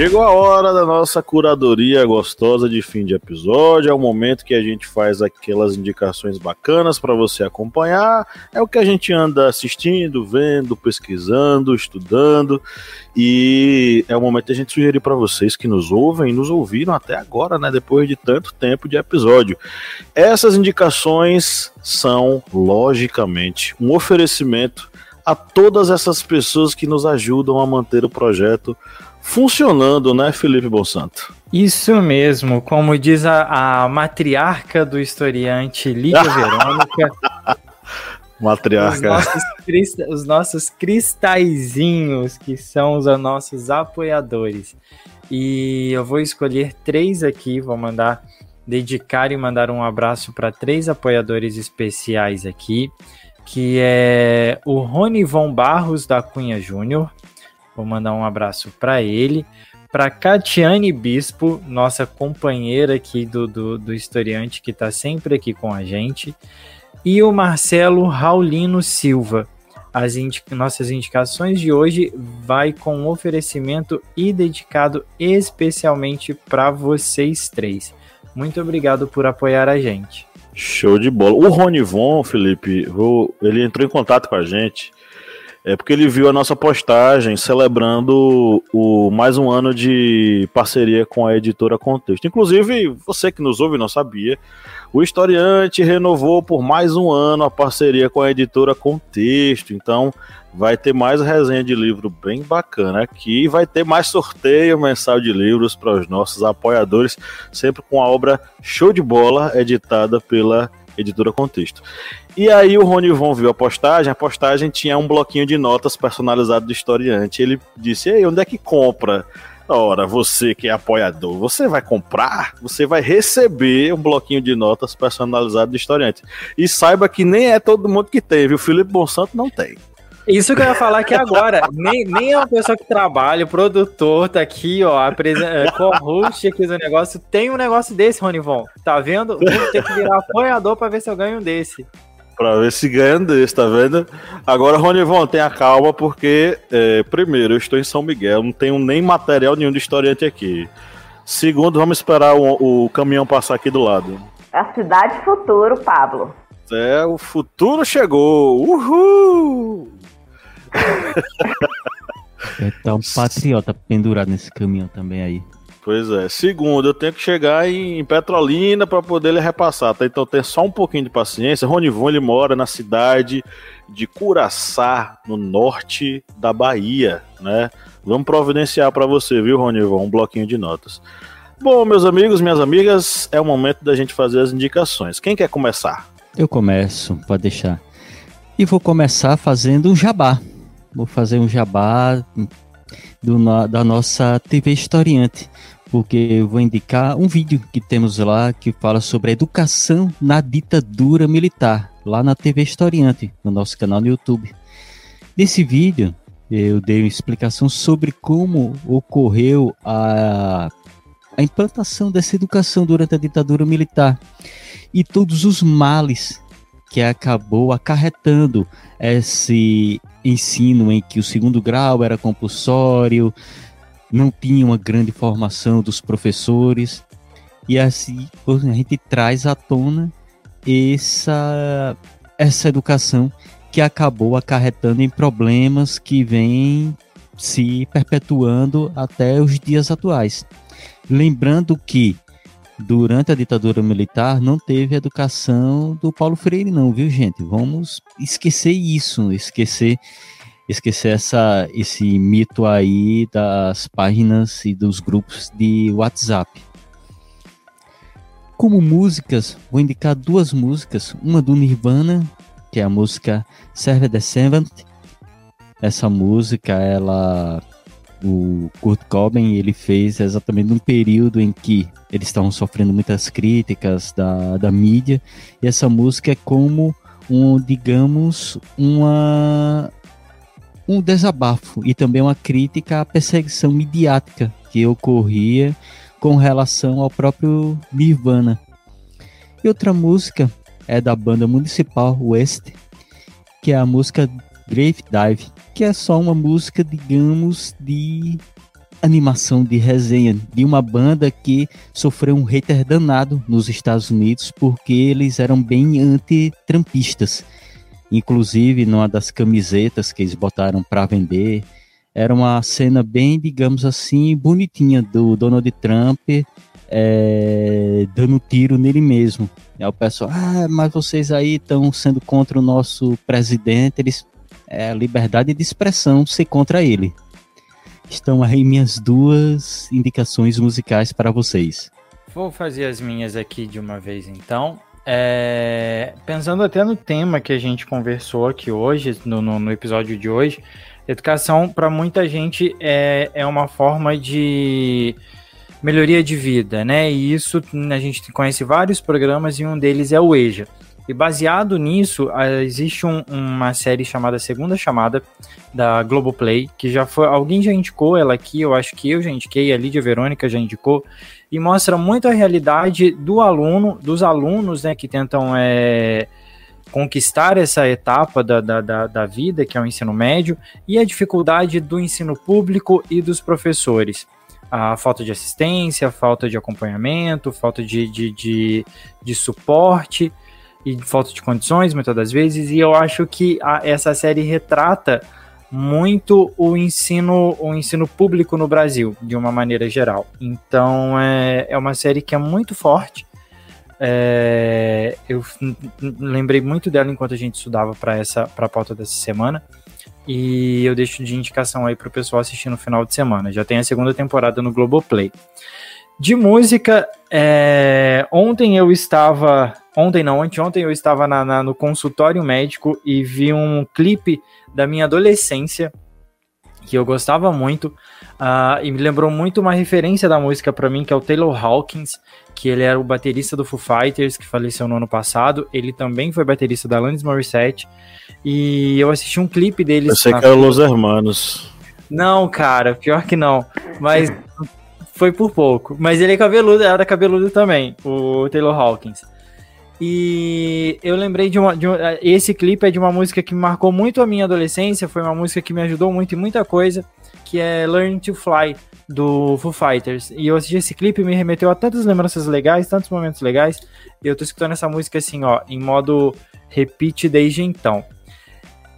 [SPEAKER 2] Chegou a hora da nossa curadoria gostosa de fim de episódio. É o momento que a gente faz aquelas indicações bacanas para você acompanhar. É o que a gente anda assistindo, vendo, pesquisando, estudando. E é o momento de a gente sugerir para vocês que nos ouvem, nos ouviram até agora, né? Depois de tanto tempo de episódio. Essas indicações são, logicamente, um oferecimento a todas essas pessoas que nos ajudam a manter o projeto funcionando, né, Felipe Bonsanto?
[SPEAKER 3] Isso mesmo, como diz a, a matriarca do historiante Lídia Verônica.
[SPEAKER 2] Matriarca.
[SPEAKER 3] Os nossos, os nossos cristalzinhos, que são os nossos apoiadores. E eu vou escolher três aqui, vou mandar dedicar e mandar um abraço para três apoiadores especiais aqui, que é o Rony Von Barros da Cunha Júnior, Vou mandar um abraço para ele, para Catiane Bispo, nossa companheira aqui do, do, do historiante, que está sempre aqui com a gente, e o Marcelo Raulino Silva. As nossas indicações de hoje vai com um oferecimento e dedicado especialmente para vocês três. Muito obrigado por apoiar a gente.
[SPEAKER 2] Show de bola. O Ronivon, Felipe, ele entrou em contato com a gente é porque ele viu a nossa postagem celebrando o mais um ano de parceria com a editora Contexto. Inclusive, você que nos ouve não sabia, o historiante renovou por mais um ano a parceria com a editora Contexto. Então, vai ter mais resenha de livro bem bacana aqui. Vai ter mais sorteio mensal de livros para os nossos apoiadores, sempre com a obra show de bola editada pela editora Contexto. E aí o Rony Von viu a postagem, a postagem tinha um bloquinho de notas personalizado do historiante. Ele disse: Ei, onde é que compra? Ora, você que é apoiador, você vai comprar, você vai receber um bloquinho de notas personalizado do historiante. E saiba que nem é todo mundo que tem, viu? O Felipe Bonsanto não tem.
[SPEAKER 3] Isso que eu ia falar aqui agora. nem, nem é uma pessoa que trabalha, o produtor tá aqui, ó, é, co-host aqui do negócio. Tem um negócio desse, Ronivon. Tá vendo? Vou ter que virar apoiador pra ver se eu ganho um desse.
[SPEAKER 2] Pra ver se ganha um desse, tá vendo? Agora, Ronivon, tenha calma, porque, é, primeiro, eu estou em São Miguel, não tenho nem material nenhum de historiante aqui. Segundo, vamos esperar o, o caminhão passar aqui do lado.
[SPEAKER 5] A cidade futuro, Pablo.
[SPEAKER 2] É, o futuro chegou! Uhul!
[SPEAKER 4] tá um patriota pendurado nesse caminhão também aí.
[SPEAKER 2] Pois é. Segundo, eu tenho que chegar em Petrolina para poder ele repassar, tá? Então tem só um pouquinho de paciência. Ronivon, ele mora na cidade de Curaçá, no norte da Bahia, né? Vamos providenciar para você, viu, Ronivon? Um bloquinho de notas. Bom, meus amigos, minhas amigas, é o momento da gente fazer as indicações. Quem quer começar?
[SPEAKER 4] Eu começo, pode deixar. E vou começar fazendo um jabá. Vou fazer um jabá do, da nossa TV Historiante, porque eu vou indicar um vídeo que temos lá que fala sobre a educação na ditadura militar, lá na TV Historiante, no nosso canal no YouTube. Nesse vídeo, eu dei uma explicação sobre como ocorreu a, a implantação dessa educação durante a ditadura militar e todos os males que acabou acarretando esse ensino em que o segundo grau era compulsório, não tinha uma grande formação dos professores, e assim a gente traz à tona essa, essa educação que acabou acarretando em problemas que vêm se perpetuando até os dias atuais. Lembrando que durante a ditadura militar não teve educação do Paulo Freire não, viu gente? Vamos esquecer isso, esquecer esquecer essa esse mito aí das páginas e dos grupos de WhatsApp. Como músicas, vou indicar duas músicas, uma do Nirvana, que é a música Serve the Seventh. Essa música, ela o Kurt Cobain ele fez exatamente num período em que eles estavam sofrendo muitas críticas da, da mídia e essa música é como um digamos uma um desabafo e também uma crítica à perseguição midiática que ocorria com relação ao próprio Nirvana. E outra música é da banda municipal West, que é a música Grave Dive, que é só uma música, digamos, de animação de resenha de uma banda que sofreu um hater danado nos Estados Unidos porque eles eram bem anti-trampistas. Inclusive, numa das camisetas que eles botaram para vender, era uma cena bem, digamos assim, bonitinha do Donald Trump é, dando tiro nele mesmo. Aí o pessoal, ah, mas vocês aí estão sendo contra o nosso presidente. Eles, é a liberdade de expressão ser contra ele. Estão aí minhas duas indicações musicais para vocês.
[SPEAKER 3] Vou fazer as minhas aqui de uma vez então. É, pensando até no tema que a gente conversou aqui hoje, no, no, no episódio de hoje, educação para muita gente é, é uma forma de melhoria de vida, né? E isso a gente conhece vários programas e um deles é o EJA. E baseado nisso, existe um, uma série chamada Segunda Chamada, da Globoplay, que já foi. Alguém já indicou ela aqui, eu acho que eu já indiquei, a Lídia Verônica já indicou, e mostra muito a realidade do aluno, dos alunos né, que tentam é, conquistar essa etapa da, da, da, da vida, que é o ensino médio, e a dificuldade do ensino público e dos professores a falta de assistência, falta de acompanhamento, falta de, de, de, de, suporte e falta de condições, muitas das vezes, e eu acho que a, essa série retrata muito o ensino, o ensino público no Brasil, de uma maneira geral. Então é, é uma série que é muito forte. É, eu lembrei muito dela enquanto a gente estudava para essa para a pauta dessa semana. E eu deixo de indicação aí para o pessoal assistir no final de semana. Já tem a segunda temporada no Globoplay. De música, é, ontem eu estava. Ontem não, anteontem eu estava na, na, no consultório médico e vi um clipe da minha adolescência que eu gostava muito uh, e me lembrou muito uma referência da música para mim que é o Taylor Hawkins que ele era o baterista do Foo Fighters que faleceu no ano passado. Ele também foi baterista da Alanis Morissette. E eu assisti um clipe deles
[SPEAKER 2] eu sei que era Los Hermanos.
[SPEAKER 3] Não cara pior que não. Mas foi por pouco mas ele é cabeludo era cabeludo também o Taylor Hawkins e eu lembrei de uma, de Esse clipe é de uma música que marcou muito a minha adolescência. Foi uma música que me ajudou muito em muita coisa. Que é Learn to Fly, do Foo Fighters. E eu assisti esse clipe e me remeteu a tantas lembranças legais, tantos momentos legais. E eu tô escutando essa música assim, ó, em modo repeat desde então.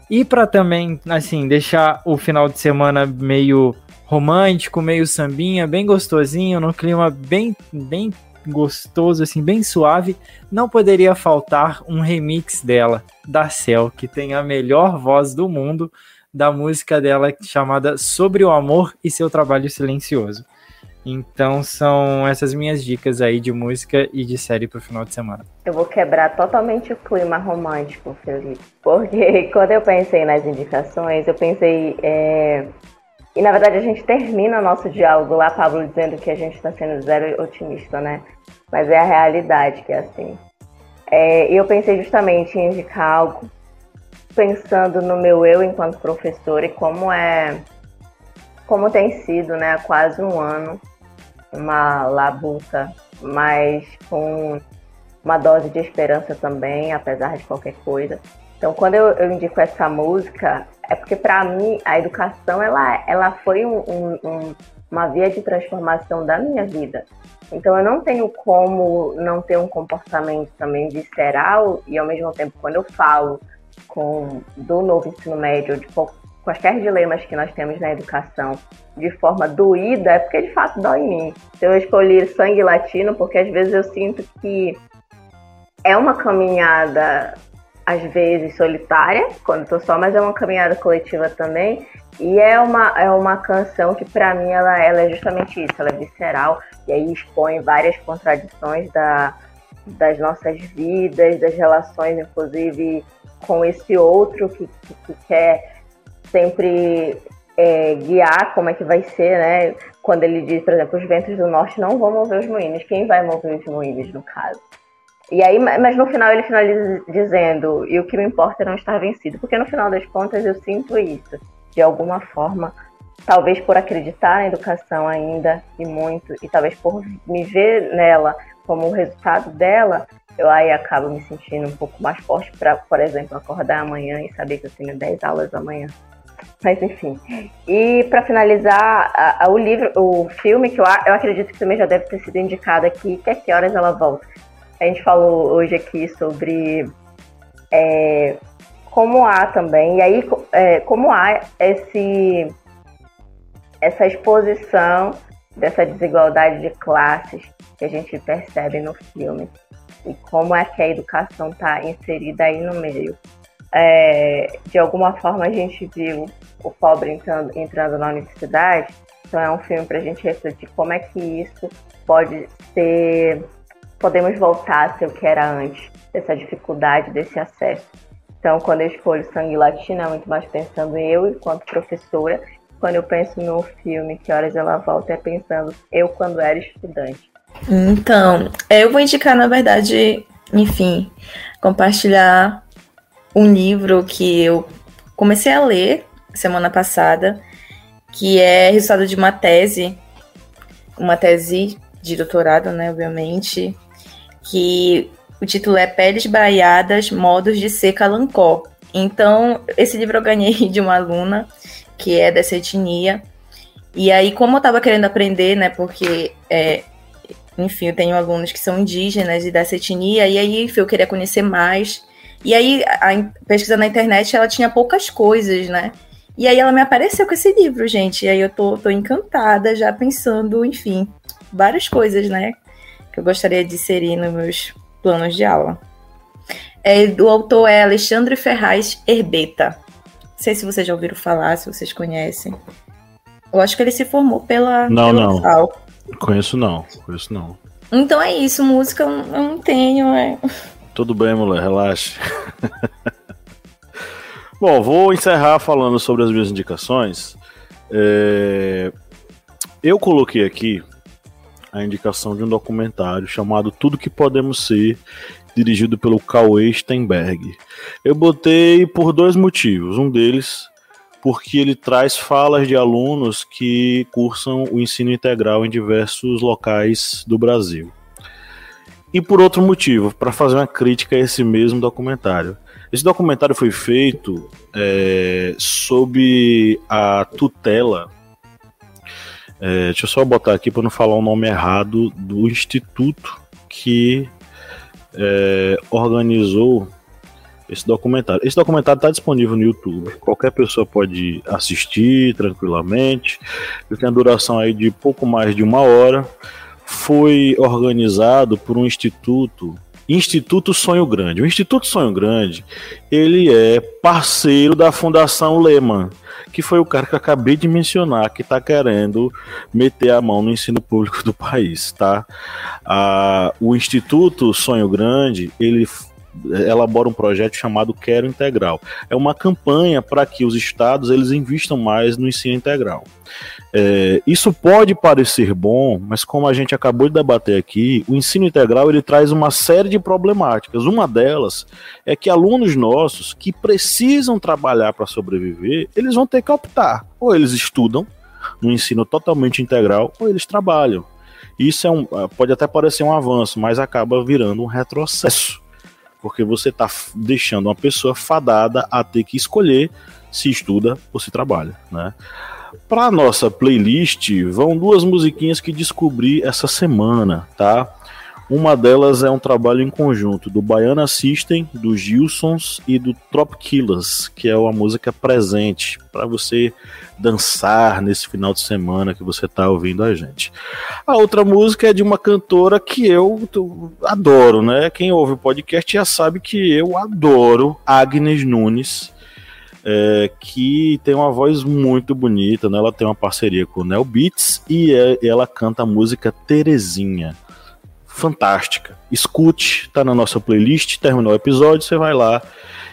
[SPEAKER 3] E para também, assim, deixar o final de semana meio romântico, meio sambinha, bem gostosinho, num clima bem, bem gostoso, assim, bem suave, não poderia faltar um remix dela, da Cell, que tem a melhor voz do mundo da música dela chamada Sobre o Amor e Seu Trabalho Silencioso. Então são essas minhas dicas aí de música e de série pro final de semana.
[SPEAKER 5] Eu vou quebrar totalmente o clima romântico, Felipe. Porque quando eu pensei nas indicações, eu pensei é, e na verdade a gente termina nosso diálogo lá, Pablo, dizendo que a gente está sendo zero otimista, né? Mas é a realidade que é assim. É, eu pensei justamente em indicar algo pensando no meu eu enquanto professora e como é como tem sido, né, há quase um ano, uma labuta, mas com uma dose de esperança também, apesar de qualquer coisa. Então, quando eu, eu indico essa música, é porque para mim a educação ela, ela foi um, um, uma via de transformação da minha vida. Então eu não tenho como não ter um comportamento também visceral e ao mesmo tempo quando eu falo com do novo ensino médio de quaisquer dilemas que nós temos na educação de forma doída é porque de fato dói em mim. Então eu escolhi sangue latino porque às vezes eu sinto que é uma caminhada às vezes solitária, quando estou só, mas é uma caminhada coletiva também. E é uma, é uma canção que, para mim, ela, ela é justamente isso, ela é visceral, e aí expõe várias contradições da, das nossas vidas, das relações, inclusive, com esse outro que, que, que quer sempre é, guiar como é que vai ser, né? Quando ele diz, por exemplo, os ventos do norte não vão mover os moinhos. Quem vai mover os moinhos, no caso? E aí, mas no final ele finaliza dizendo, e o que me importa é não estar vencido, porque no final das contas eu sinto isso, de alguma forma, talvez por acreditar na educação ainda e muito, e talvez por me ver nela como o resultado dela, eu aí acabo me sentindo um pouco mais forte para, por exemplo, acordar amanhã e saber que eu tenho 10 aulas amanhã. Mas enfim. E para finalizar, a, a, o livro, o filme que eu, eu acredito que também já deve ter sido indicado aqui, que é que horas ela volta a gente falou hoje aqui sobre é, como há também, e aí é, como há esse, essa exposição dessa desigualdade de classes que a gente percebe no filme e como é que a educação está inserida aí no meio. É, de alguma forma a gente viu o pobre entrando, entrando na universidade, então é um filme para a gente refletir como é que isso pode ser podemos voltar a ser o que era antes, dessa dificuldade, desse acesso. Então, quando eu escolho Sangue Latino, é muito mais pensando eu enquanto professora. Quando eu penso no filme Que Horas Ela Volta, é pensando eu quando era estudante.
[SPEAKER 6] Então, eu vou indicar, na verdade, enfim, compartilhar um livro que eu comecei a ler semana passada, que é resultado de uma tese, uma tese de doutorado, né, obviamente, que o título é Peles Baiadas, Modos de Ser Calancó. Então, esse livro eu ganhei de uma aluna que é dessa etnia. E aí, como eu estava querendo aprender, né, porque, é, enfim, eu tenho alunos que são indígenas e dessa etnia, e aí, enfim, eu queria conhecer mais. E aí, a, na internet, ela tinha poucas coisas, né? E aí ela me apareceu com esse livro, gente. E aí eu tô, tô encantada, já pensando, enfim, várias coisas, né? Que eu gostaria de inserir nos meus planos de aula. É, o autor é Alexandre Ferraz Herbeta. Não sei se vocês já ouviram falar, se vocês conhecem. Eu acho que ele se formou pela.
[SPEAKER 2] Não, não. Conheço não, conheço não.
[SPEAKER 6] Então é isso, música eu eu não tenho. É.
[SPEAKER 2] Tudo bem, mulher, relaxe. Bom, vou encerrar falando sobre as minhas indicações. É, Eu coloquei aqui a indicação de um documentário chamado Tudo que Podemos Ser, dirigido pelo Cauê Steinberg. Eu botei por dois motivos. Um deles, porque ele traz falas de alunos que cursam o ensino integral em diversos locais do Brasil. E por outro motivo, para fazer uma crítica a esse mesmo documentário. Esse documentário foi feito é, sob a tutela. É, deixa eu só botar aqui para não falar o nome errado do instituto que é, organizou esse documentário. Esse documentário está disponível no YouTube. Qualquer pessoa pode assistir tranquilamente. Ele tem a duração aí de pouco mais de uma hora. Foi organizado por um instituto, Instituto Sonho Grande. O Instituto Sonho Grande, ele é parceiro da Fundação Lehman, que foi o cara que eu acabei de mencionar, que está querendo meter a mão no ensino público do país, tá? Ah, o Instituto Sonho Grande, ele elabora um projeto chamado Quero Integral. É uma campanha para que os estados eles investam mais no ensino integral. É, isso pode parecer bom, mas como a gente acabou de debater aqui, o ensino integral ele traz uma série de problemáticas. Uma delas é que alunos nossos que precisam trabalhar para sobreviver, eles vão ter que optar. Ou eles estudam no ensino totalmente integral, ou eles trabalham. Isso é um, pode até parecer um avanço, mas acaba virando um retrocesso. Porque você está deixando uma pessoa fadada a ter que escolher se estuda ou se trabalha, né? Para nossa playlist vão duas musiquinhas que descobri essa semana, tá? Uma delas é um trabalho em conjunto do Baiana System, do Gilsons e do Trop Killers, que é uma música presente para você dançar nesse final de semana que você tá ouvindo a gente. A outra música é de uma cantora que eu adoro, né? Quem ouve o podcast já sabe que eu adoro Agnes Nunes é, que tem uma voz muito bonita, né? Ela tem uma parceria com o Nel Beats e é- ela canta a música Terezinha. Fantástica. Escute, tá na nossa playlist, terminou o episódio, você vai lá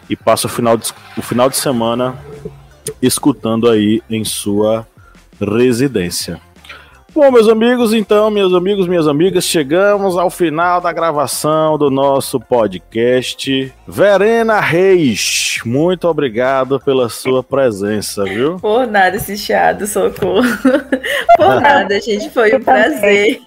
[SPEAKER 2] e passa o final de, o final de semana escutando aí em sua residência. Bom, meus amigos, então, meus amigos, minhas amigas, chegamos ao final da gravação do nosso podcast. Verena Reis, muito obrigado pela sua presença, viu?
[SPEAKER 6] Por nada esse chiado, socorro. Por nada, gente. Foi um prazer.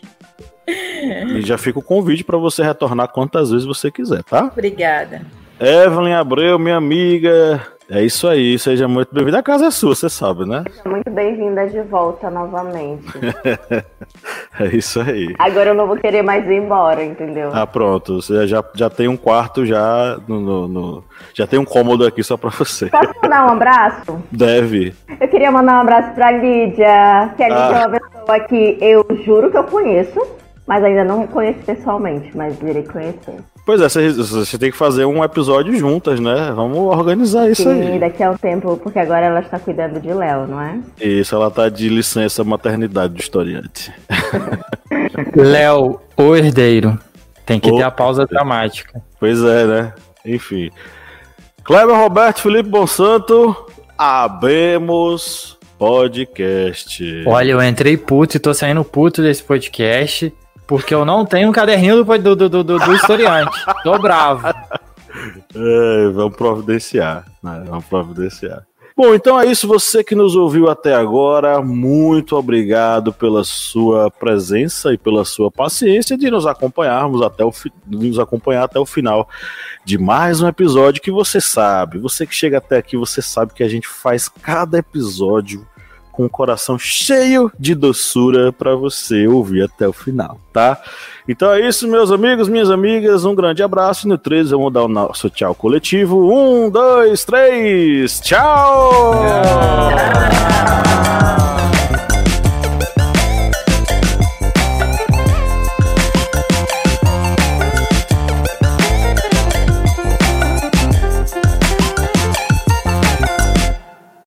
[SPEAKER 2] E já fica o convite para você retornar quantas vezes você quiser, tá?
[SPEAKER 6] Obrigada.
[SPEAKER 2] Evelyn Abreu, minha amiga, é isso aí, seja muito bem-vinda. A casa é sua, você sabe, né?
[SPEAKER 5] Muito bem-vinda de volta novamente.
[SPEAKER 2] É isso aí.
[SPEAKER 5] Agora eu não vou querer mais ir embora, entendeu?
[SPEAKER 2] Ah, pronto, você já, já tem um quarto já no, no- no- já tem um cômodo aqui só para você.
[SPEAKER 5] Posso mandar um abraço?
[SPEAKER 2] Deve.
[SPEAKER 5] Eu queria mandar um abraço pra Lídia, que a Lídia
[SPEAKER 2] Ah.
[SPEAKER 5] é uma pessoa que eu juro que eu conheço, mas ainda não conheço pessoalmente, mas irei conhecer.
[SPEAKER 2] Pois é, você, tem que fazer um episódio juntas, né? Vamos organizar isso
[SPEAKER 5] Sim,
[SPEAKER 2] aí.
[SPEAKER 5] daqui a um tempo, porque agora ela está cuidando de Léo, não é?
[SPEAKER 2] Isso, ela tá de licença maternidade do historiante.
[SPEAKER 3] Léo, o herdeiro. Tem que
[SPEAKER 2] O
[SPEAKER 3] ter a pausa dramática.
[SPEAKER 2] Pois é, né? Enfim. Kleber Roberto Felipe Bonsanto, abemos podcast.
[SPEAKER 3] Olha, eu entrei puto e tô saindo puto desse podcast porque eu não tenho um caderninho do, do, do, do, do historiante. Tô bravo.
[SPEAKER 2] É, vamos providenciar, né? Vamos providenciar. Bom, então é isso. Você que nos ouviu até agora, muito obrigado pela sua presença e pela sua paciência de nos acompanharmos até o nos acompanhar até o final de mais um episódio que você sabe. Você que chega até aqui, você sabe que a gente faz cada episódio com o coração cheio de doçura para você ouvir até o final, tá? Então é isso, meus amigos, minhas amigas. Um grande abraço. E no 13 vamos dar o nosso tchau coletivo. Um, dois, três. Tchau! tchau.